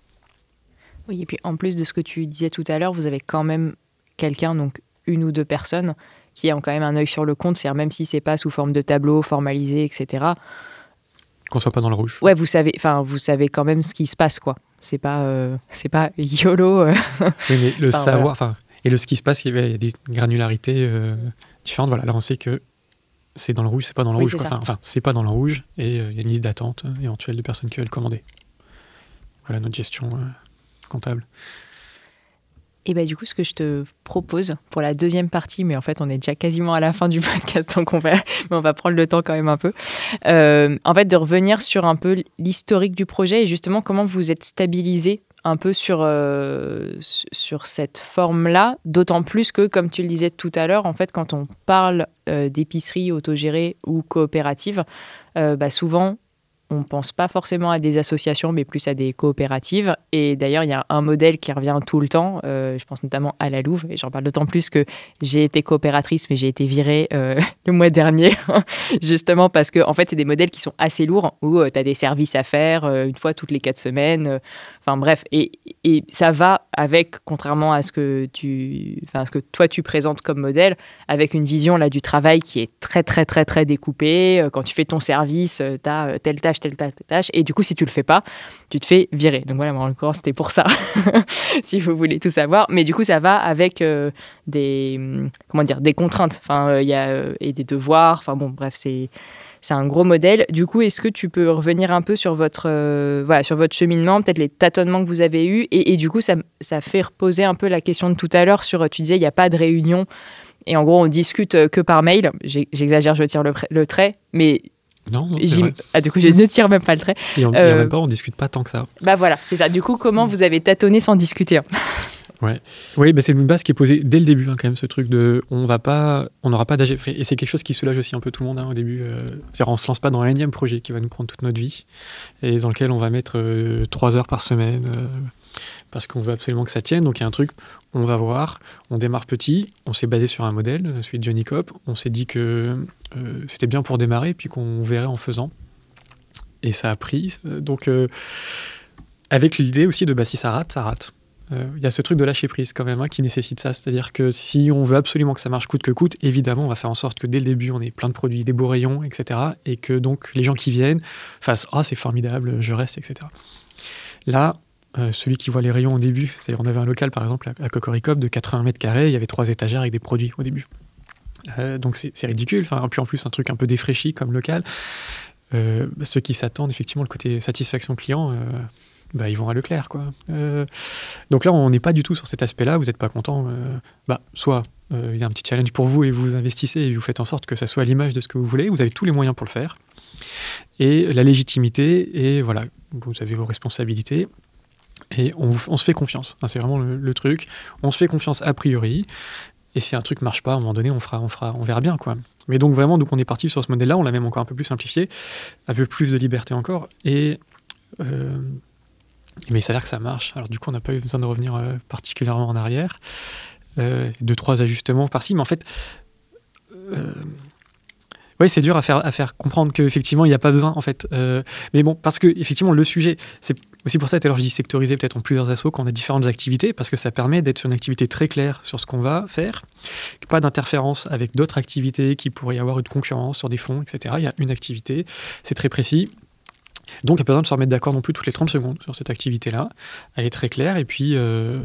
Oui, et puis en plus de ce que tu disais tout à l'heure, vous avez quand même quelqu'un, donc une ou deux personnes, qui ont quand même un œil sur le compte, c'est-à-dire même si c'est pas sous forme de tableau formalisé, etc. Qu'on soit pas dans le rouge. Ouais, vous savez, enfin, vous savez quand même ce qui se passe, quoi. C'est pas, euh, c'est pas YOLO. Euh. oui, mais le savoir, enfin, et le ce qui se passe, il y a des granularités euh, différentes. Voilà, là, on sait que c'est dans le rouge, c'est pas dans le rouge. Enfin, c'est pas dans le rouge, et il y a une liste d'attente éventuelle de personnes qui veulent commander. Voilà notre gestion comptable. Et bah, du coup, ce que je te propose pour la deuxième partie, mais en fait, on est déjà quasiment à la fin du podcast, donc on va, mais on va prendre le temps quand même un peu. Euh, en fait, de revenir sur un peu l'historique du projet et justement comment vous êtes stabilisé un peu sur, euh, sur cette forme-là, d'autant plus que, comme tu le disais tout à l'heure, en fait, quand on parle euh, d'épicerie autogérée ou coopérative, bah, souvent, on pense pas forcément à des associations, mais plus à des coopératives. Et d'ailleurs, il y a un modèle qui revient tout le temps. Euh, je pense notamment à la Louve, et j'en parle d'autant plus que j'ai été coopératrice, mais j'ai été virée euh, le mois dernier, justement parce que en fait, c'est des modèles qui sont assez lourds, où euh, tu as des services à faire une fois toutes les quatre semaines. Enfin bref, et, et, ça va avec, contrairement à ce que tu, enfin ce que toi tu présentes comme modèle, avec une vision là du travail qui est très très très très découpée. Quand tu fais ton service, tu as telle tâche tâche, telle tâche. Et du coup, si tu le fais pas, tu te fais virer. Donc voilà, en l'occurrence, c'était pour ça, si vous voulez tout savoir. Mais du coup, ça va avec euh, des, comment dire, des contraintes enfin, euh, y a, euh, et des devoirs. Enfin bon, bref, c'est c'est un gros modèle. Du coup, est-ce que tu peux revenir un peu sur votre, voilà, sur votre cheminement, peut-être les tâtonnements que vous avez eus et, du coup, ça, fait reposer un peu la question de tout à l'heure sur, tu disais, il n'y a pas de réunion et en gros, on discute que par mail. J'exagère, je tire le trait, mais non, ah, du coup, je ne tire même pas le trait. Et on, euh, même pas, on discute pas tant que ça. Bah voilà, c'est ça. Du coup, comment vous avez tâtonné sans discuter hein Ouais. Oui, bah c'est une base qui est posée dès le début, hein, quand même, ce truc de on va pas, on n'aura pas d'âge. Et c'est quelque chose qui soulage aussi un peu tout le monde hein, au début. Euh, c'est-à-dire, on se lance pas dans un énième projet qui va nous prendre toute notre vie et dans lequel on va mettre euh, trois heures par semaine parce qu'on veut absolument que ça tienne. Donc il y a un truc, on va voir, on démarre petit, on s'est basé sur un modèle, celui de Johnny Cop, on s'est dit que euh, c'était bien pour démarrer, puis qu'on verrait en faisant. Et ça a pris. Donc euh, avec l'idée aussi de bah, si ça rate, ça rate. Euh, il y a ce truc de lâcher prise quand même hein, qui nécessite ça. C'est-à-dire que si on veut absolument que ça marche coûte que coûte, évidemment, on va faire en sorte que dès le début, on ait plein de produits, des beaux rayons, etc. Et que donc les gens qui viennent fassent Ah, c'est formidable, je reste, etc. Là, euh, celui qui voit les rayons au début, c'est-à-dire on avait un local par exemple à Cocoricop de 80 mètres carrés, il y avait trois étagères avec des produits au début. Euh, donc c'est ridicule, puis en plus un truc un peu défraîchi comme local. Euh, ceux qui s'attendent effectivement le côté satisfaction client, bah, ils vont à Leclerc. Donc là on n'est pas du tout sur cet aspect-là, vous n'êtes pas content, bah, soit il y a un petit challenge pour vous et vous investissez et vous faites en sorte que ça soit à l'image de ce que vous voulez, vous avez tous les moyens pour le faire. Et la légitimité, et voilà, vous avez vos responsabilités, et on, se fait confiance. c'est vraiment le, truc. On se fait confiance a priori. Et si un truc marche pas, à un moment donné, on fera, on fera, on verra bien quoi. Mais donc vraiment, donc on est parti sur ce modèle-là. On l'a même encore un peu plus simplifié, un peu plus de liberté encore. Et euh, mais il s'avère que ça marche. Alors du coup, on n'a pas eu besoin de revenir euh, particulièrement en arrière. Euh, deux trois ajustements par-ci, mais en fait. Euh, oui, c'est dur à faire, à faire comprendre qu'effectivement, il n'y a pas besoin, en fait. mais bon, parce que, effectivement, le sujet, c'est aussi pour ça, alors je dis sectoriser peut-être en plusieurs assos, qu'on a différentes activités, parce que ça permet d'être sur une activité très claire sur ce qu'on va faire, pas d'interférence avec d'autres activités qui pourraient y avoir une concurrence sur des fonds, etc. Il y a une activité, c'est très précis. Donc, il n'y a pas besoin de se remettre d'accord non plus toutes les 30 secondes sur cette activité-là. Elle est très claire, et puis... Euh,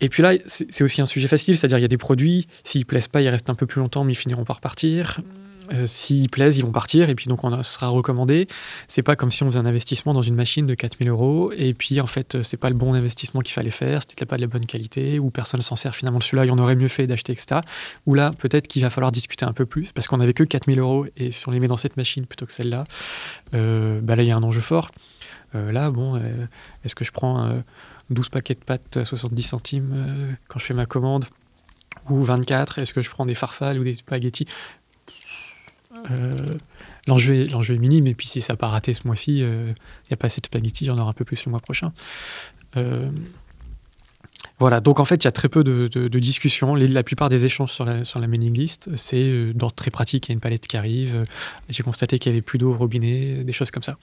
et puis là, c'est aussi un sujet facile, c'est-à-dire il y a des produits, s'ils plaisent pas, ils restent un peu plus longtemps, mais ils finiront par partir. Euh, s'ils plaisent, ils vont partir et puis donc on sera recommandé. C'est pas comme si on faisait un investissement dans une machine de 4000 euros et puis en fait euh, c'est pas le bon investissement qu'il fallait faire, c'était pas de la bonne qualité ou personne ne s'en sert finalement celui-là, il en aurait mieux fait d'acheter, etc. Ou là peut-être qu'il va falloir discuter un peu plus parce qu'on avait que 4000 euros et si on les met dans cette machine plutôt que celle-là, euh, bah là il y a un enjeu fort. là bon, est-ce que je prends 12 paquets de pâtes à 70 centimes quand je fais ma commande ou 24 Est-ce que je prends des farfales ou des spaghettis? L'enjeu est, minime, et puis si ça n'a pas raté ce mois-ci, il euh, n'y a pas assez de spaghetti, il y en aura un peu plus le mois prochain. Euh, voilà, donc en fait, il y a très peu de, discussions. la plupart des échanges sur la, sur la mailing list, c'est d'ordre très pratique. Il y a une palette qui arrive. J'ai constaté qu'il n'y avait plus d'eau au robinet, des choses comme ça.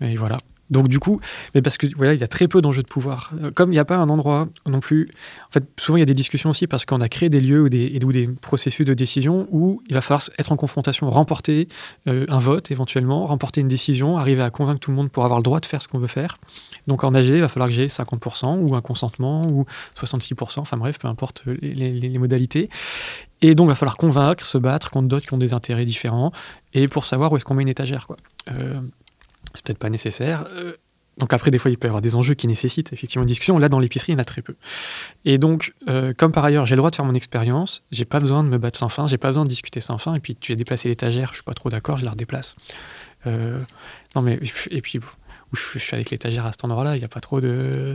Et voilà. Donc du coup, mais parce que voilà, il y a très peu d'enjeux de pouvoir. Euh, comme il n'y a pas un endroit non plus. En fait, souvent il y a des discussions aussi parce qu'on a créé des lieux ou des, ou des processus de décision où il va falloir être en confrontation, remporter euh, un vote éventuellement, remporter une décision, arriver à convaincre tout le monde pour avoir le droit de faire ce qu'on veut faire. Donc en AG, il va falloir que j'ai 50% ou un consentement ou 66%, enfin bref, peu importe les, modalités. Et donc il va falloir convaincre, se battre contre d'autres qui ont des intérêts différents et pour savoir où est-ce qu'on met une étagère. Quoi. Euh, c'est peut-être pas nécessaire. Euh, donc après, des fois, il peut y avoir des enjeux qui nécessitent effectivement une discussion. Là, dans l'épicerie, il y en a très peu. Et donc, euh, comme par ailleurs, j'ai le droit de faire mon expérience, j'ai pas besoin de me battre sans fin, j'ai pas besoin de discuter sans fin. Et puis, tu as déplacé l'étagère, je suis pas trop d'accord, je la redéplace. Euh, non, mais et puis, où je, suis avec l'étagère à cet endroit-là, il n'y a pas trop de.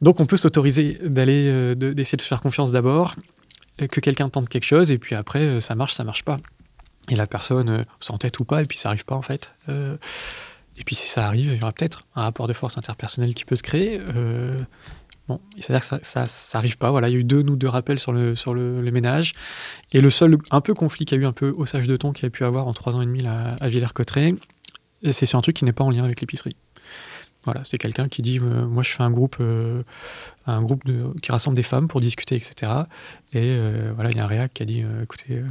donc, on peut s'autoriser d'aller, d'essayer de se faire confiance d'abord, que quelqu'un tente quelque chose, et puis après, ça marche, ça marche pas. Et la personne euh, s'entête ou pas, et puis ça arrive pas en fait. Euh, et puis si ça arrive, il y aura peut-être un rapport de force interpersonnel qui peut se créer. Euh, bon, s'avère que ça, ça, ça, arrive pas. Voilà, il y a eu deux ou deux rappels sur le sur le, ménage, et le seul un peu conflit qu'il y a eu un peu au sage de ton qu'il y a pu avoir en trois ans et demi là, à Villers-Cotterêts, c'est sur un truc qui n'est pas en lien avec l'épicerie. Voilà, c'est quelqu'un qui dit moi je fais un groupe, un groupe qui rassemble des femmes pour discuter, etc. Et voilà, il y a un réac qui a dit écoutez,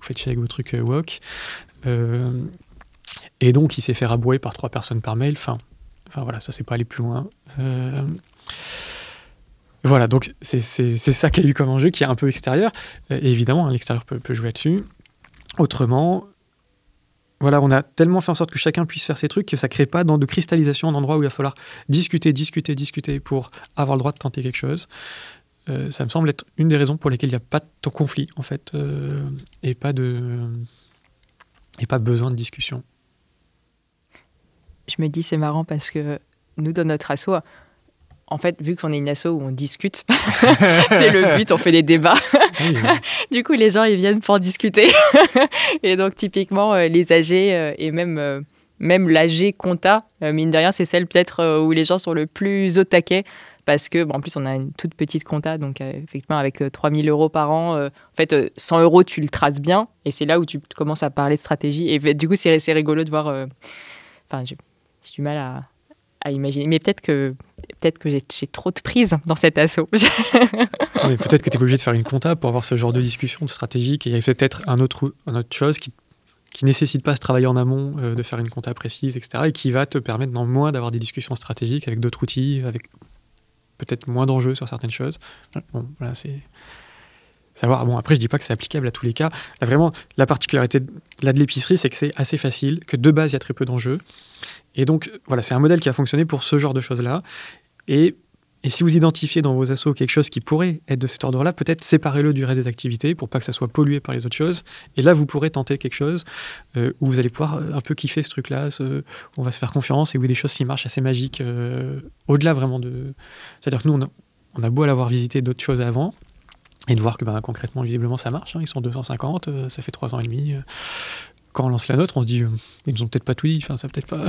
vous faites chier avec vos trucs wok. et donc il s'est fait rabrouer par trois personnes par mail. Enfin, enfin voilà, ça c'est pas aller plus loin. Voilà, donc c'est ça qu'il y a eu comme enjeu, qui est un peu extérieur. Évidemment, hein, l'extérieur peut, peut, jouer là-dessus. Autrement, voilà, on a tellement fait en sorte que chacun puisse faire ses trucs que ça crée pas de cristallisation d'endroits où il va falloir discuter, discuter, discuter pour avoir le droit de tenter quelque chose. Euh, ça me semble être une des raisons pour lesquelles il n'y a pas de conflit en fait euh, et pas de et pas besoin de discussion. Je me dis c'est marrant parce que nous dans notre asso en fait, vu qu'on est une asso où on discute, c'est le but, on fait des débats. du coup, les gens, ils viennent pour discuter. et donc, typiquement, euh, les AG euh, et même, même l'AG compta, mine de rien, c'est celle peut-être où les gens sont le plus au taquet. Parce que, bon, en plus, on a une toute petite compta, donc effectivement, avec 3000 euros par an, en fait, 100 euros, tu le traces bien. Et c'est là où tu commences à parler de stratégie. Et du coup, c'est rigolo de voir. Enfin, j'ai du mal à, imaginer. Mais peut-être que, peut que j'ai trop de prise dans cet assaut. peut-être que tu es obligé de faire une compta pour avoir ce genre de discussion de stratégique. Et il y a peut-être un autre, une autre chose qui qui nécessite pas ce travail en amont euh, de faire une compta précise, etc. Et qui va te permettre dans moins d'avoir des discussions stratégiques avec d'autres outils, avec peut-être moins d'enjeux sur certaines choses. Bon, voilà, c'est savoir. Bon, après, je dis pas que c'est applicable à tous les cas. Vraiment, la particularité là, de l'épicerie, c'est que c'est assez facile, que de base, il y a très peu d'enjeux. Et donc, voilà, c'est un modèle qui a fonctionné pour ce genre de choses-là. Et, et, si vous identifiez dans vos assos quelque chose qui pourrait être de cet ordre-là, peut-être séparez-le du reste des activités pour pas que ça soit pollué par les autres choses. Et là, vous pourrez tenter quelque chose euh, où vous allez pouvoir euh, un peu kiffer ce truc-là, on va se faire confiance et où il y a des choses qui marchent assez magiques, euh, au-delà vraiment de. C'est-à-dire que nous, on a, on a beau l'avoir visité d'autres choses avant, et de voir que ben, concrètement, visiblement, ça marche. Hein. ils sont 250, euh, ça fait 3 ans et demi. Quand on lance la nôtre, on se dit, ils nous ont peut-être pas tout dit, ça peut-être pas.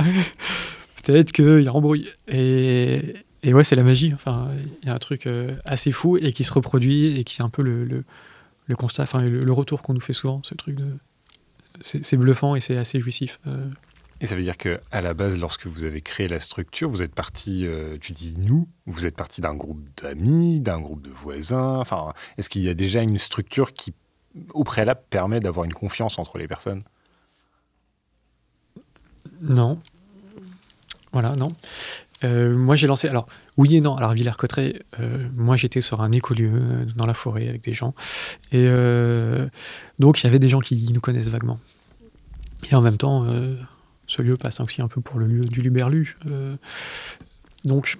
peut-être qu'il y a embrouille. Et, et ouais, c'est la magie. Enfin, il y a un truc assez fou et qui se reproduit et qui est un peu le, le, le constat, enfin, le, le retour qu'on nous fait souvent, ce truc de. C'est bluffant et c'est assez jouissif. Et ça veut dire que à la base, lorsque vous avez créé la structure, vous êtes parti, euh, tu dis nous, vous êtes parti d'un groupe d'amis, d'un groupe de voisins. Enfin, est-ce qu'il y a déjà une structure qui, au préalable, permet d'avoir une confiance entre les personnes? Non. Voilà, non. Euh, moi, j'ai lancé. Alors, oui et non. Alors, Villers-Cotterêts, euh, moi, j'étais sur un écolieu dans la forêt avec des gens. Et donc, il y avait des gens qui nous connaissent vaguement. Et en même temps, ce lieu passe aussi un peu pour le lieu du Luberlu. Euh, donc,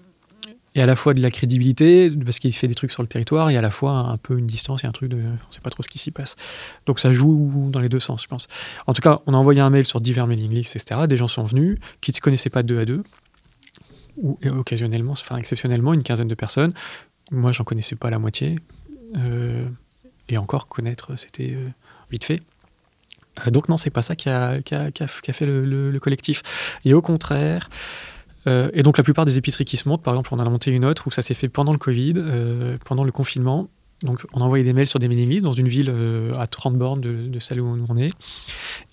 et à la fois de la crédibilité, parce qu'il fait des trucs sur le territoire, et à la fois un peu une distance et un truc de. On ne sait pas trop ce qui s'y passe. Donc ça joue dans les deux sens, je pense. En tout cas, on a envoyé un mail sur divers mailing lists, etc. Des gens sont venus, qui ne se connaissaient pas deux à deux, ou occasionnellement, enfin exceptionnellement, une quinzaine de personnes. Moi, j'en connaissais pas la moitié. Euh, et encore, connaître, c'était euh, vite fait. Euh, donc non, c'est pas ça qui a, fait le, collectif. Et au contraire, euh, et donc la plupart des épiceries qui se montent, par exemple, on en a monté une autre où ça s'est fait pendant le Covid, euh, pendant le confinement. Donc on a envoyé des mails sur des mailing lists dans une ville à 30 bornes de, celle où on est.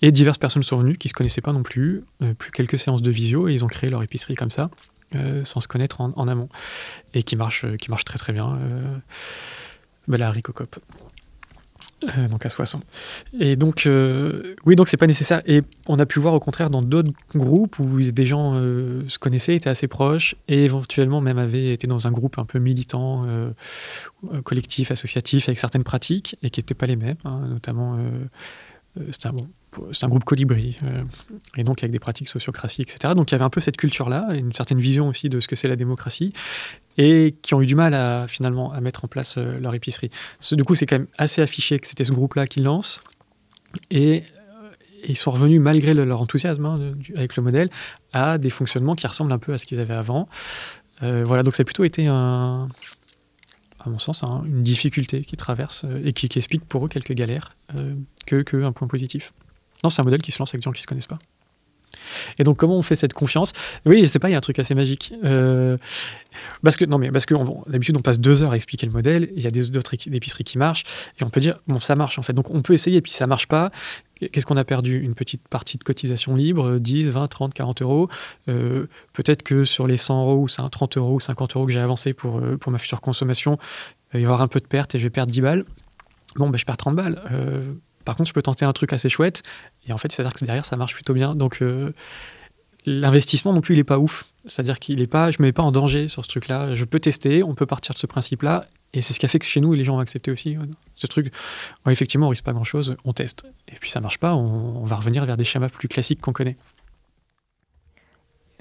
Et diverses personnes sont venues qui ne se connaissaient pas non plus, plus quelques séances de visio, et ils ont créé leur épicerie comme ça, sans se connaître en, amont. Et qui marche, qui marche très très bien. Bah, la Ricocop. Euh, donc à 60. Et donc, euh, oui, donc c'est pas nécessaire. Et on a pu voir au contraire dans d'autres groupes où des gens euh, se connaissaient, étaient assez proches et éventuellement même avaient été dans un groupe un peu militant, collectif, associatif, avec certaines pratiques et qui n'étaient pas les mêmes, hein, notamment. c'est un, bon, un, groupe colibri, et donc avec des pratiques sociocratie, etc. Donc il y avait un peu cette culture-là, une certaine vision aussi de ce que c'est la démocratie et qui ont eu du mal à finalement à mettre en place euh, leur épicerie. Du coup, c'est quand même assez affiché que c'était ce groupe-là qui lance et euh, ils sont revenus, malgré leur enthousiasme hein, avec le modèle, à des fonctionnements qui ressemblent un peu à ce qu'ils avaient avant. Euh, voilà, donc ça a plutôt été un, à mon sens, une difficulté qui traverse et qui, explique pour eux quelques galères que, que, un point positif. Non, c'est un modèle qui se lance avec des gens qui ne se connaissent pas. Et donc, comment on fait cette confiance? Oui, c'est pas, il y a un truc assez magique. Euh, parce que, non, mais parce que d'habitude, on passe deux heures à expliquer le modèle, il y a des autres épiceries qui marchent, et on peut dire, bon, ça marche en fait. Donc, on peut essayer, et puis ça marche pas. Qu'est-ce qu'on a perdu? Une petite partie de cotisation libre, 10, 20, 30, 40 euros. Euh, peut-être que sur les 100 euros, ou 30 euros ou 50 euros que j'ai avancé pour, euh, pour ma future consommation, il va y avoir un peu de perte et je vais perdre 10 balles. Bon, ben, je perds 30 balles. Par contre, je peux tenter un truc assez chouette et en fait, c'est-à-dire que derrière, ça marche plutôt bien. Donc, euh, l'investissement non plus, il n'est pas ouf. C'est-à-dire qu'il est pas, je ne me mets pas en danger sur ce truc-là. Je peux tester, on peut partir de ce principe-là. Et c'est ce qui a fait que chez nous, les gens ont accepté aussi ce truc. effectivement, on risque pas grand-chose, on teste. Et puis ça marche pas, on, va revenir vers des schémas plus classiques qu'on connaît.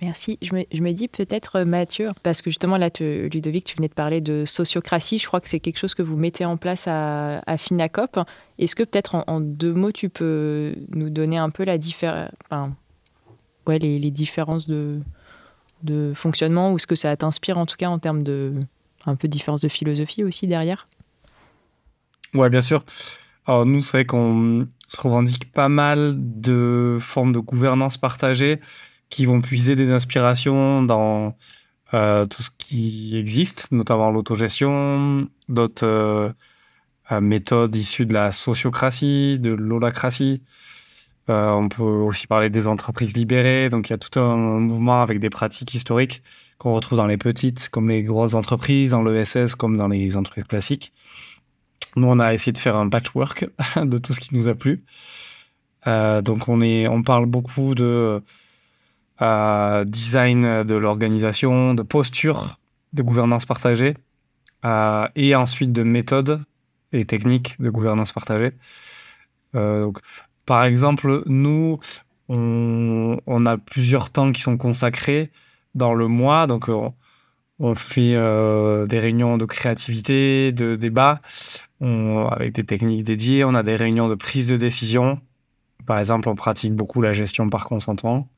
Merci. Je me, dis peut-être, euh, Mathieu, parce que justement, là, Ludovic, tu venais de parler de sociocratie. Je crois que c'est quelque chose que vous mettez en place à, Finacop. Est-ce que peut-être en, deux mots, tu peux nous donner un peu la les, différences de, de fonctionnement ou ce que ça t'inspire en tout cas en termes de un peu de différence de philosophie aussi derrière? Ouais, bien sûr. Alors nous, c'est vrai qu'on se revendique pas mal de formes de gouvernance partagée qui vont puiser des inspirations dans euh, tout ce qui existe, notamment l'autogestion, d'autres euh, euh, méthodes issues de la sociocratie, de l'holacratie. on peut aussi parler des entreprises libérées. Donc il y a tout un mouvement avec des pratiques historiques qu'on retrouve dans les petites comme les grosses entreprises, dans l'ESS comme dans les entreprises classiques. Nous, on a essayé de faire un patchwork de tout ce qui nous a plu. donc on, est, on parle beaucoup de euh, design de l'organisation, de posture, de gouvernance partagée, euh, et ensuite de méthodes et techniques de gouvernance partagée. Euh, par exemple, nous, on, a plusieurs temps qui sont consacrés dans le mois, donc on, fait des réunions de créativité, de débat, avec des techniques dédiées, on a des réunions de prise de décision. Par exemple, on pratique beaucoup la gestion par consentement.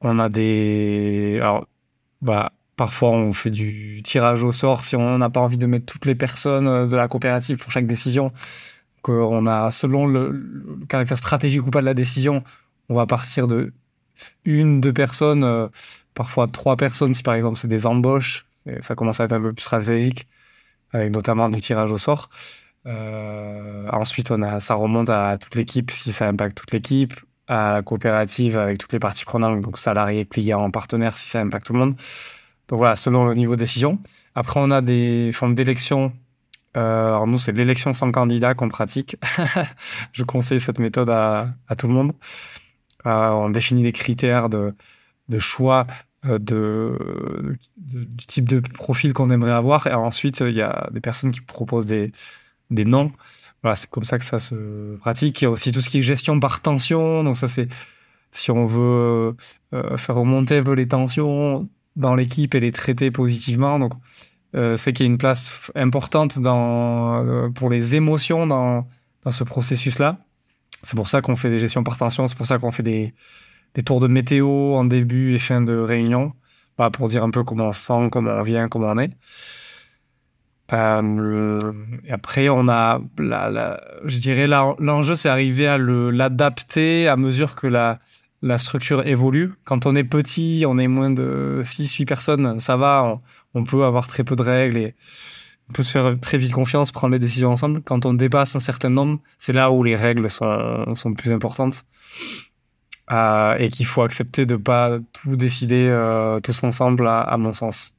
On a des. Alors, voilà. Parfois, on fait du tirage au sort si on n'a pas envie de mettre toutes les personnes euh, de la coopérative pour chaque décision. Qu'on a, selon le, caractère stratégique ou pas de la décision, on va partir de une, deux personnes, euh, parfois trois personnes si par exemple c'est des embauches. Ça commence à être un peu plus stratégique, avec notamment du tirage au sort. Euh, ensuite, on a, ça remonte à toute l'équipe si ça impacte toute l'équipe à la coopérative avec toutes les parties prenantes, donc salariés, clients, partenaires, si ça impacte tout le monde. Donc voilà, selon le niveau de décision. Après, on a des formes d'élection. Euh, alors nous, c'est l'élection sans candidat qu'on pratique. Je conseille cette méthode à, tout le monde. Euh, on définit des critères de, de choix euh, de, du type de profil qu'on aimerait avoir. Et ensuite, il y a des personnes qui proposent des, des noms. Voilà, c'est comme ça que ça se pratique. Il y a aussi tout ce qui est gestion par tension. Donc ça, c'est si on veut euh, faire remonter un peu les tensions dans l'équipe et les traiter positivement. Donc euh, c'est qu'il y a une place importante dans, euh, pour les émotions dans, dans ce processus-là. C'est pour ça qu'on fait des gestions par tension. C'est pour ça qu'on fait des, des tours de météo en début et fin de réunion. Bah, pour dire un peu comment on sent, comment on vient, comment on est. Euh, après, on a, je dirais, l'enjeu, c'est arriver à l'adapter à mesure que la, structure évolue. Quand on est petit, on est moins de 6-8 personnes, ça va, on, peut avoir très peu de règles et on peut se faire très vite confiance, prendre les décisions ensemble. Quand on dépasse un certain nombre, c'est là où les règles sont, sont plus importantes. Euh, et qu'il faut accepter de pas tout décider euh, tous ensemble, à, à mon sens.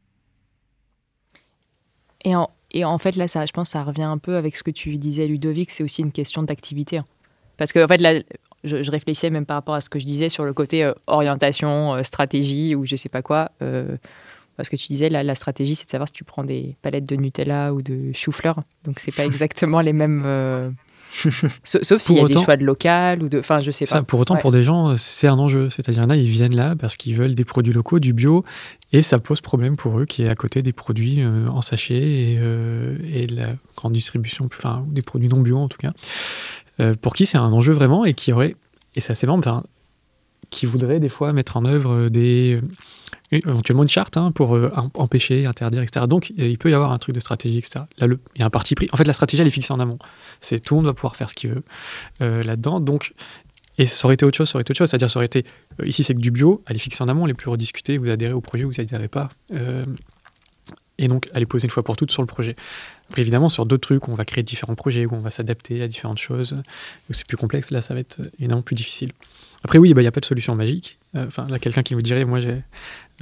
Et en, et en fait, là, ça, je pense que ça revient un peu avec ce que tu disais, Ludovic, c'est aussi une question d'activité. Hein. Parce que, en fait, là, je, réfléchissais même par rapport à ce que je disais sur le côté euh, orientation, euh, stratégie ou je sais pas quoi. Euh, parce que tu disais, là, la stratégie, c'est de savoir si tu prends des palettes de Nutella ou de chou-fleur. Donc, c'est pas exactement les mêmes Sauf s'il y a des choix de local ou de. Enfin, je sais pas. pour autant, pour des gens, c'est un enjeu. C'est-à-dire, là, ils viennent là parce qu'ils veulent des produits locaux, du bio, et ça pose problème pour eux qui est à côté des produits euh, en sachet et, euh, et, la grande distribution, enfin, des produits non bio en tout cas. Euh, pour qui c'est un enjeu vraiment et qui aurait. Et c'est assez marrant, enfin, qui voudrait des fois mettre en œuvre des éventuellement une charte hein, pour empêcher, interdire, etc. Donc il peut y avoir un truc de stratégie, etc. Là, le, il y a un parti pris. En fait, la stratégie, elle est fixée en amont. C'est tout le monde va pouvoir faire ce qu'il veut là-dedans. Donc, Et ça aurait été autre chose, ça aurait été autre chose. C'est-à-dire, ça aurait été, euh, ici c'est que du bio, allez fixer en amont, les plus rediscuter, vous adhérez au projet, vous adhérez pas. Euh, et donc, allez poser une fois pour toutes sur le projet. Après, évidemment, sur d'autres trucs, on va créer différents projets, où on va s'adapter à différentes choses. Donc, c'est plus complexe, là, ça va être évidemment plus difficile. Après, oui, bah, il n'y a pas de solution magique. Euh, Enfin, là, quelqu'un qui me dirait, moi, j'ai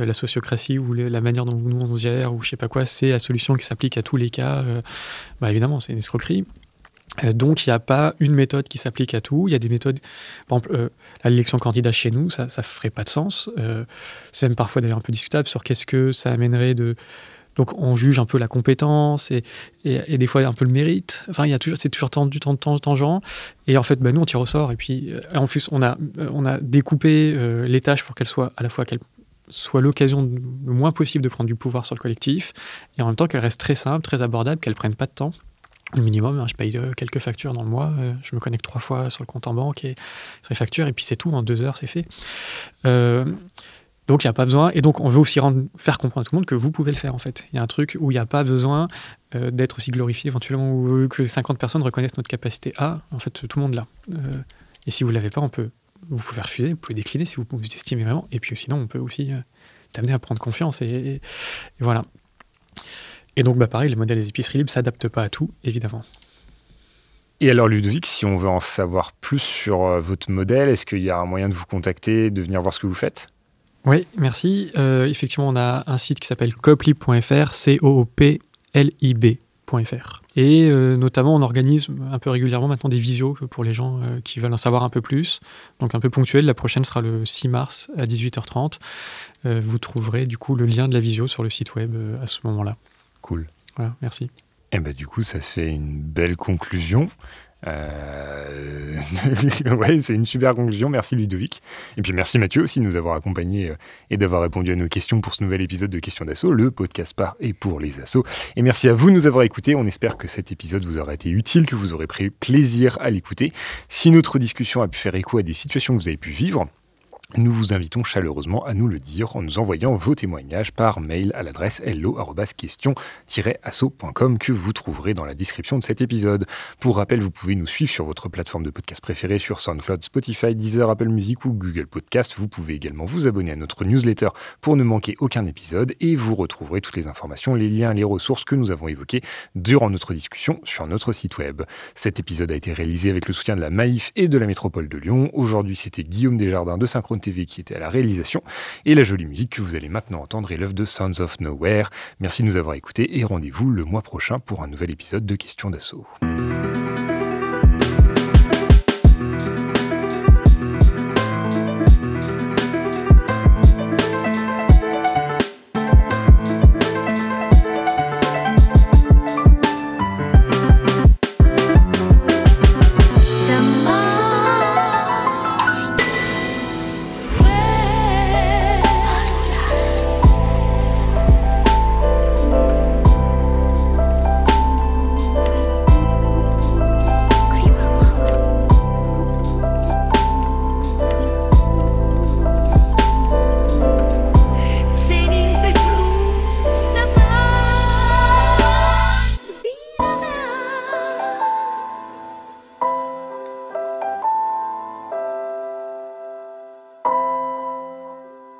euh, la sociocratie ou la manière dont nous on gère ou je sais pas quoi, c'est la solution qui s'applique à tous les cas. euh, bah, évidemment, c'est une escroquerie. Euh, donc, il n'y a pas une méthode qui s'applique à tout. Il y a des méthodes, par exemple, euh, l'élection candidat chez nous, ça ne ferait pas de sens. Euh, c'est même parfois d'ailleurs un peu discutable sur qu'est-ce que ça amènerait de. Donc, on juge un peu la compétence et, des fois un peu le mérite. Enfin, il y a toujours, c'est toujours tendu, ten- ten- tangent. Et en fait, bah, nous, on tire au sort. Et puis, euh, en plus, on a, on a découpé les tâches pour qu'elles soient à la fois qu'elles soient l'occasion le moins possible de prendre du pouvoir sur le collectif et en même temps qu'elles restent très simples, très abordables, qu'elles prennent pas de temps. Le minimum, hein, je paye euh, quelques factures dans le mois, euh, je me connecte trois fois sur le compte en banque et sur les factures, et puis c'est tout, en deux heures, c'est fait. Euh, donc il n'y a pas besoin, et donc on veut aussi faire comprendre à tout le monde que vous pouvez le faire en fait. Il y a un truc où il n'y a pas besoin d'être aussi glorifié éventuellement, ou que 50 personnes reconnaissent notre capacité à, en fait tout le monde l'a. Et si vous ne l'avez pas, on peut, vous pouvez refuser, vous pouvez décliner si vous, vous estimez vraiment, et puis sinon on peut aussi t'amener à prendre confiance, et voilà. Et donc, bah, pareil, les modèles des épiceries libres ne s'adaptent pas à tout, évidemment. Et alors Ludovic, si on veut en savoir plus sur euh, votre modèle, est-ce qu'il y a un moyen de vous contacter, de venir voir ce que vous faites? Oui, merci. Euh, effectivement, on a un site qui s'appelle coplib.fr, C-O-O-P-L-I-B.fr. Et euh, notamment, on organise un peu régulièrement maintenant des visios pour les gens euh, qui veulent en savoir un peu plus. Donc un peu ponctuel. La prochaine sera le 6 mars à 18h30. Euh, vous trouverez du coup le lien de la visio sur le site web à ce moment-là. Cool. Voilà, merci. Et ben du coup, ça fait une belle conclusion. Euh, ouais, c'est une super conclusion. Merci Ludovic. Et puis merci Mathieu aussi de nous avoir accompagnés euh, et d'avoir répondu à nos questions pour ce nouvel épisode de Questions d'Assaut, le podcast par et pour les assos. Et merci à vous de nous avoir écoutés. On espère que cet épisode vous aura été utile, que vous aurez pris plaisir à l'écouter. Si notre discussion a pu faire écho à des situations que vous avez pu vivre, nous vous invitons chaleureusement à nous le dire en nous envoyant vos témoignages par mail à l'adresse hello-question-asso.com que vous trouverez dans la description de cet épisode. Pour rappel, vous pouvez nous suivre sur votre plateforme de podcast préférée sur SoundCloud, Spotify, Deezer, Apple Music ou Google Podcast. Vous pouvez également vous abonner à notre newsletter pour ne manquer aucun épisode et vous retrouverez toutes les informations, les liens, les ressources que nous avons évoquées durant notre discussion sur notre site web. Cet épisode a été réalisé avec le soutien de la Maïf et de la métropole de Lyon. Aujourd'hui, c'était Guillaume Desjardins de Synchrone TV qui était à la réalisation et la jolie musique que vous allez maintenant entendre est l'œuvre de Sounds of Nowhere. Merci de nous avoir écoutés et rendez-vous le mois prochain pour un nouvel épisode de Questions d'assaut.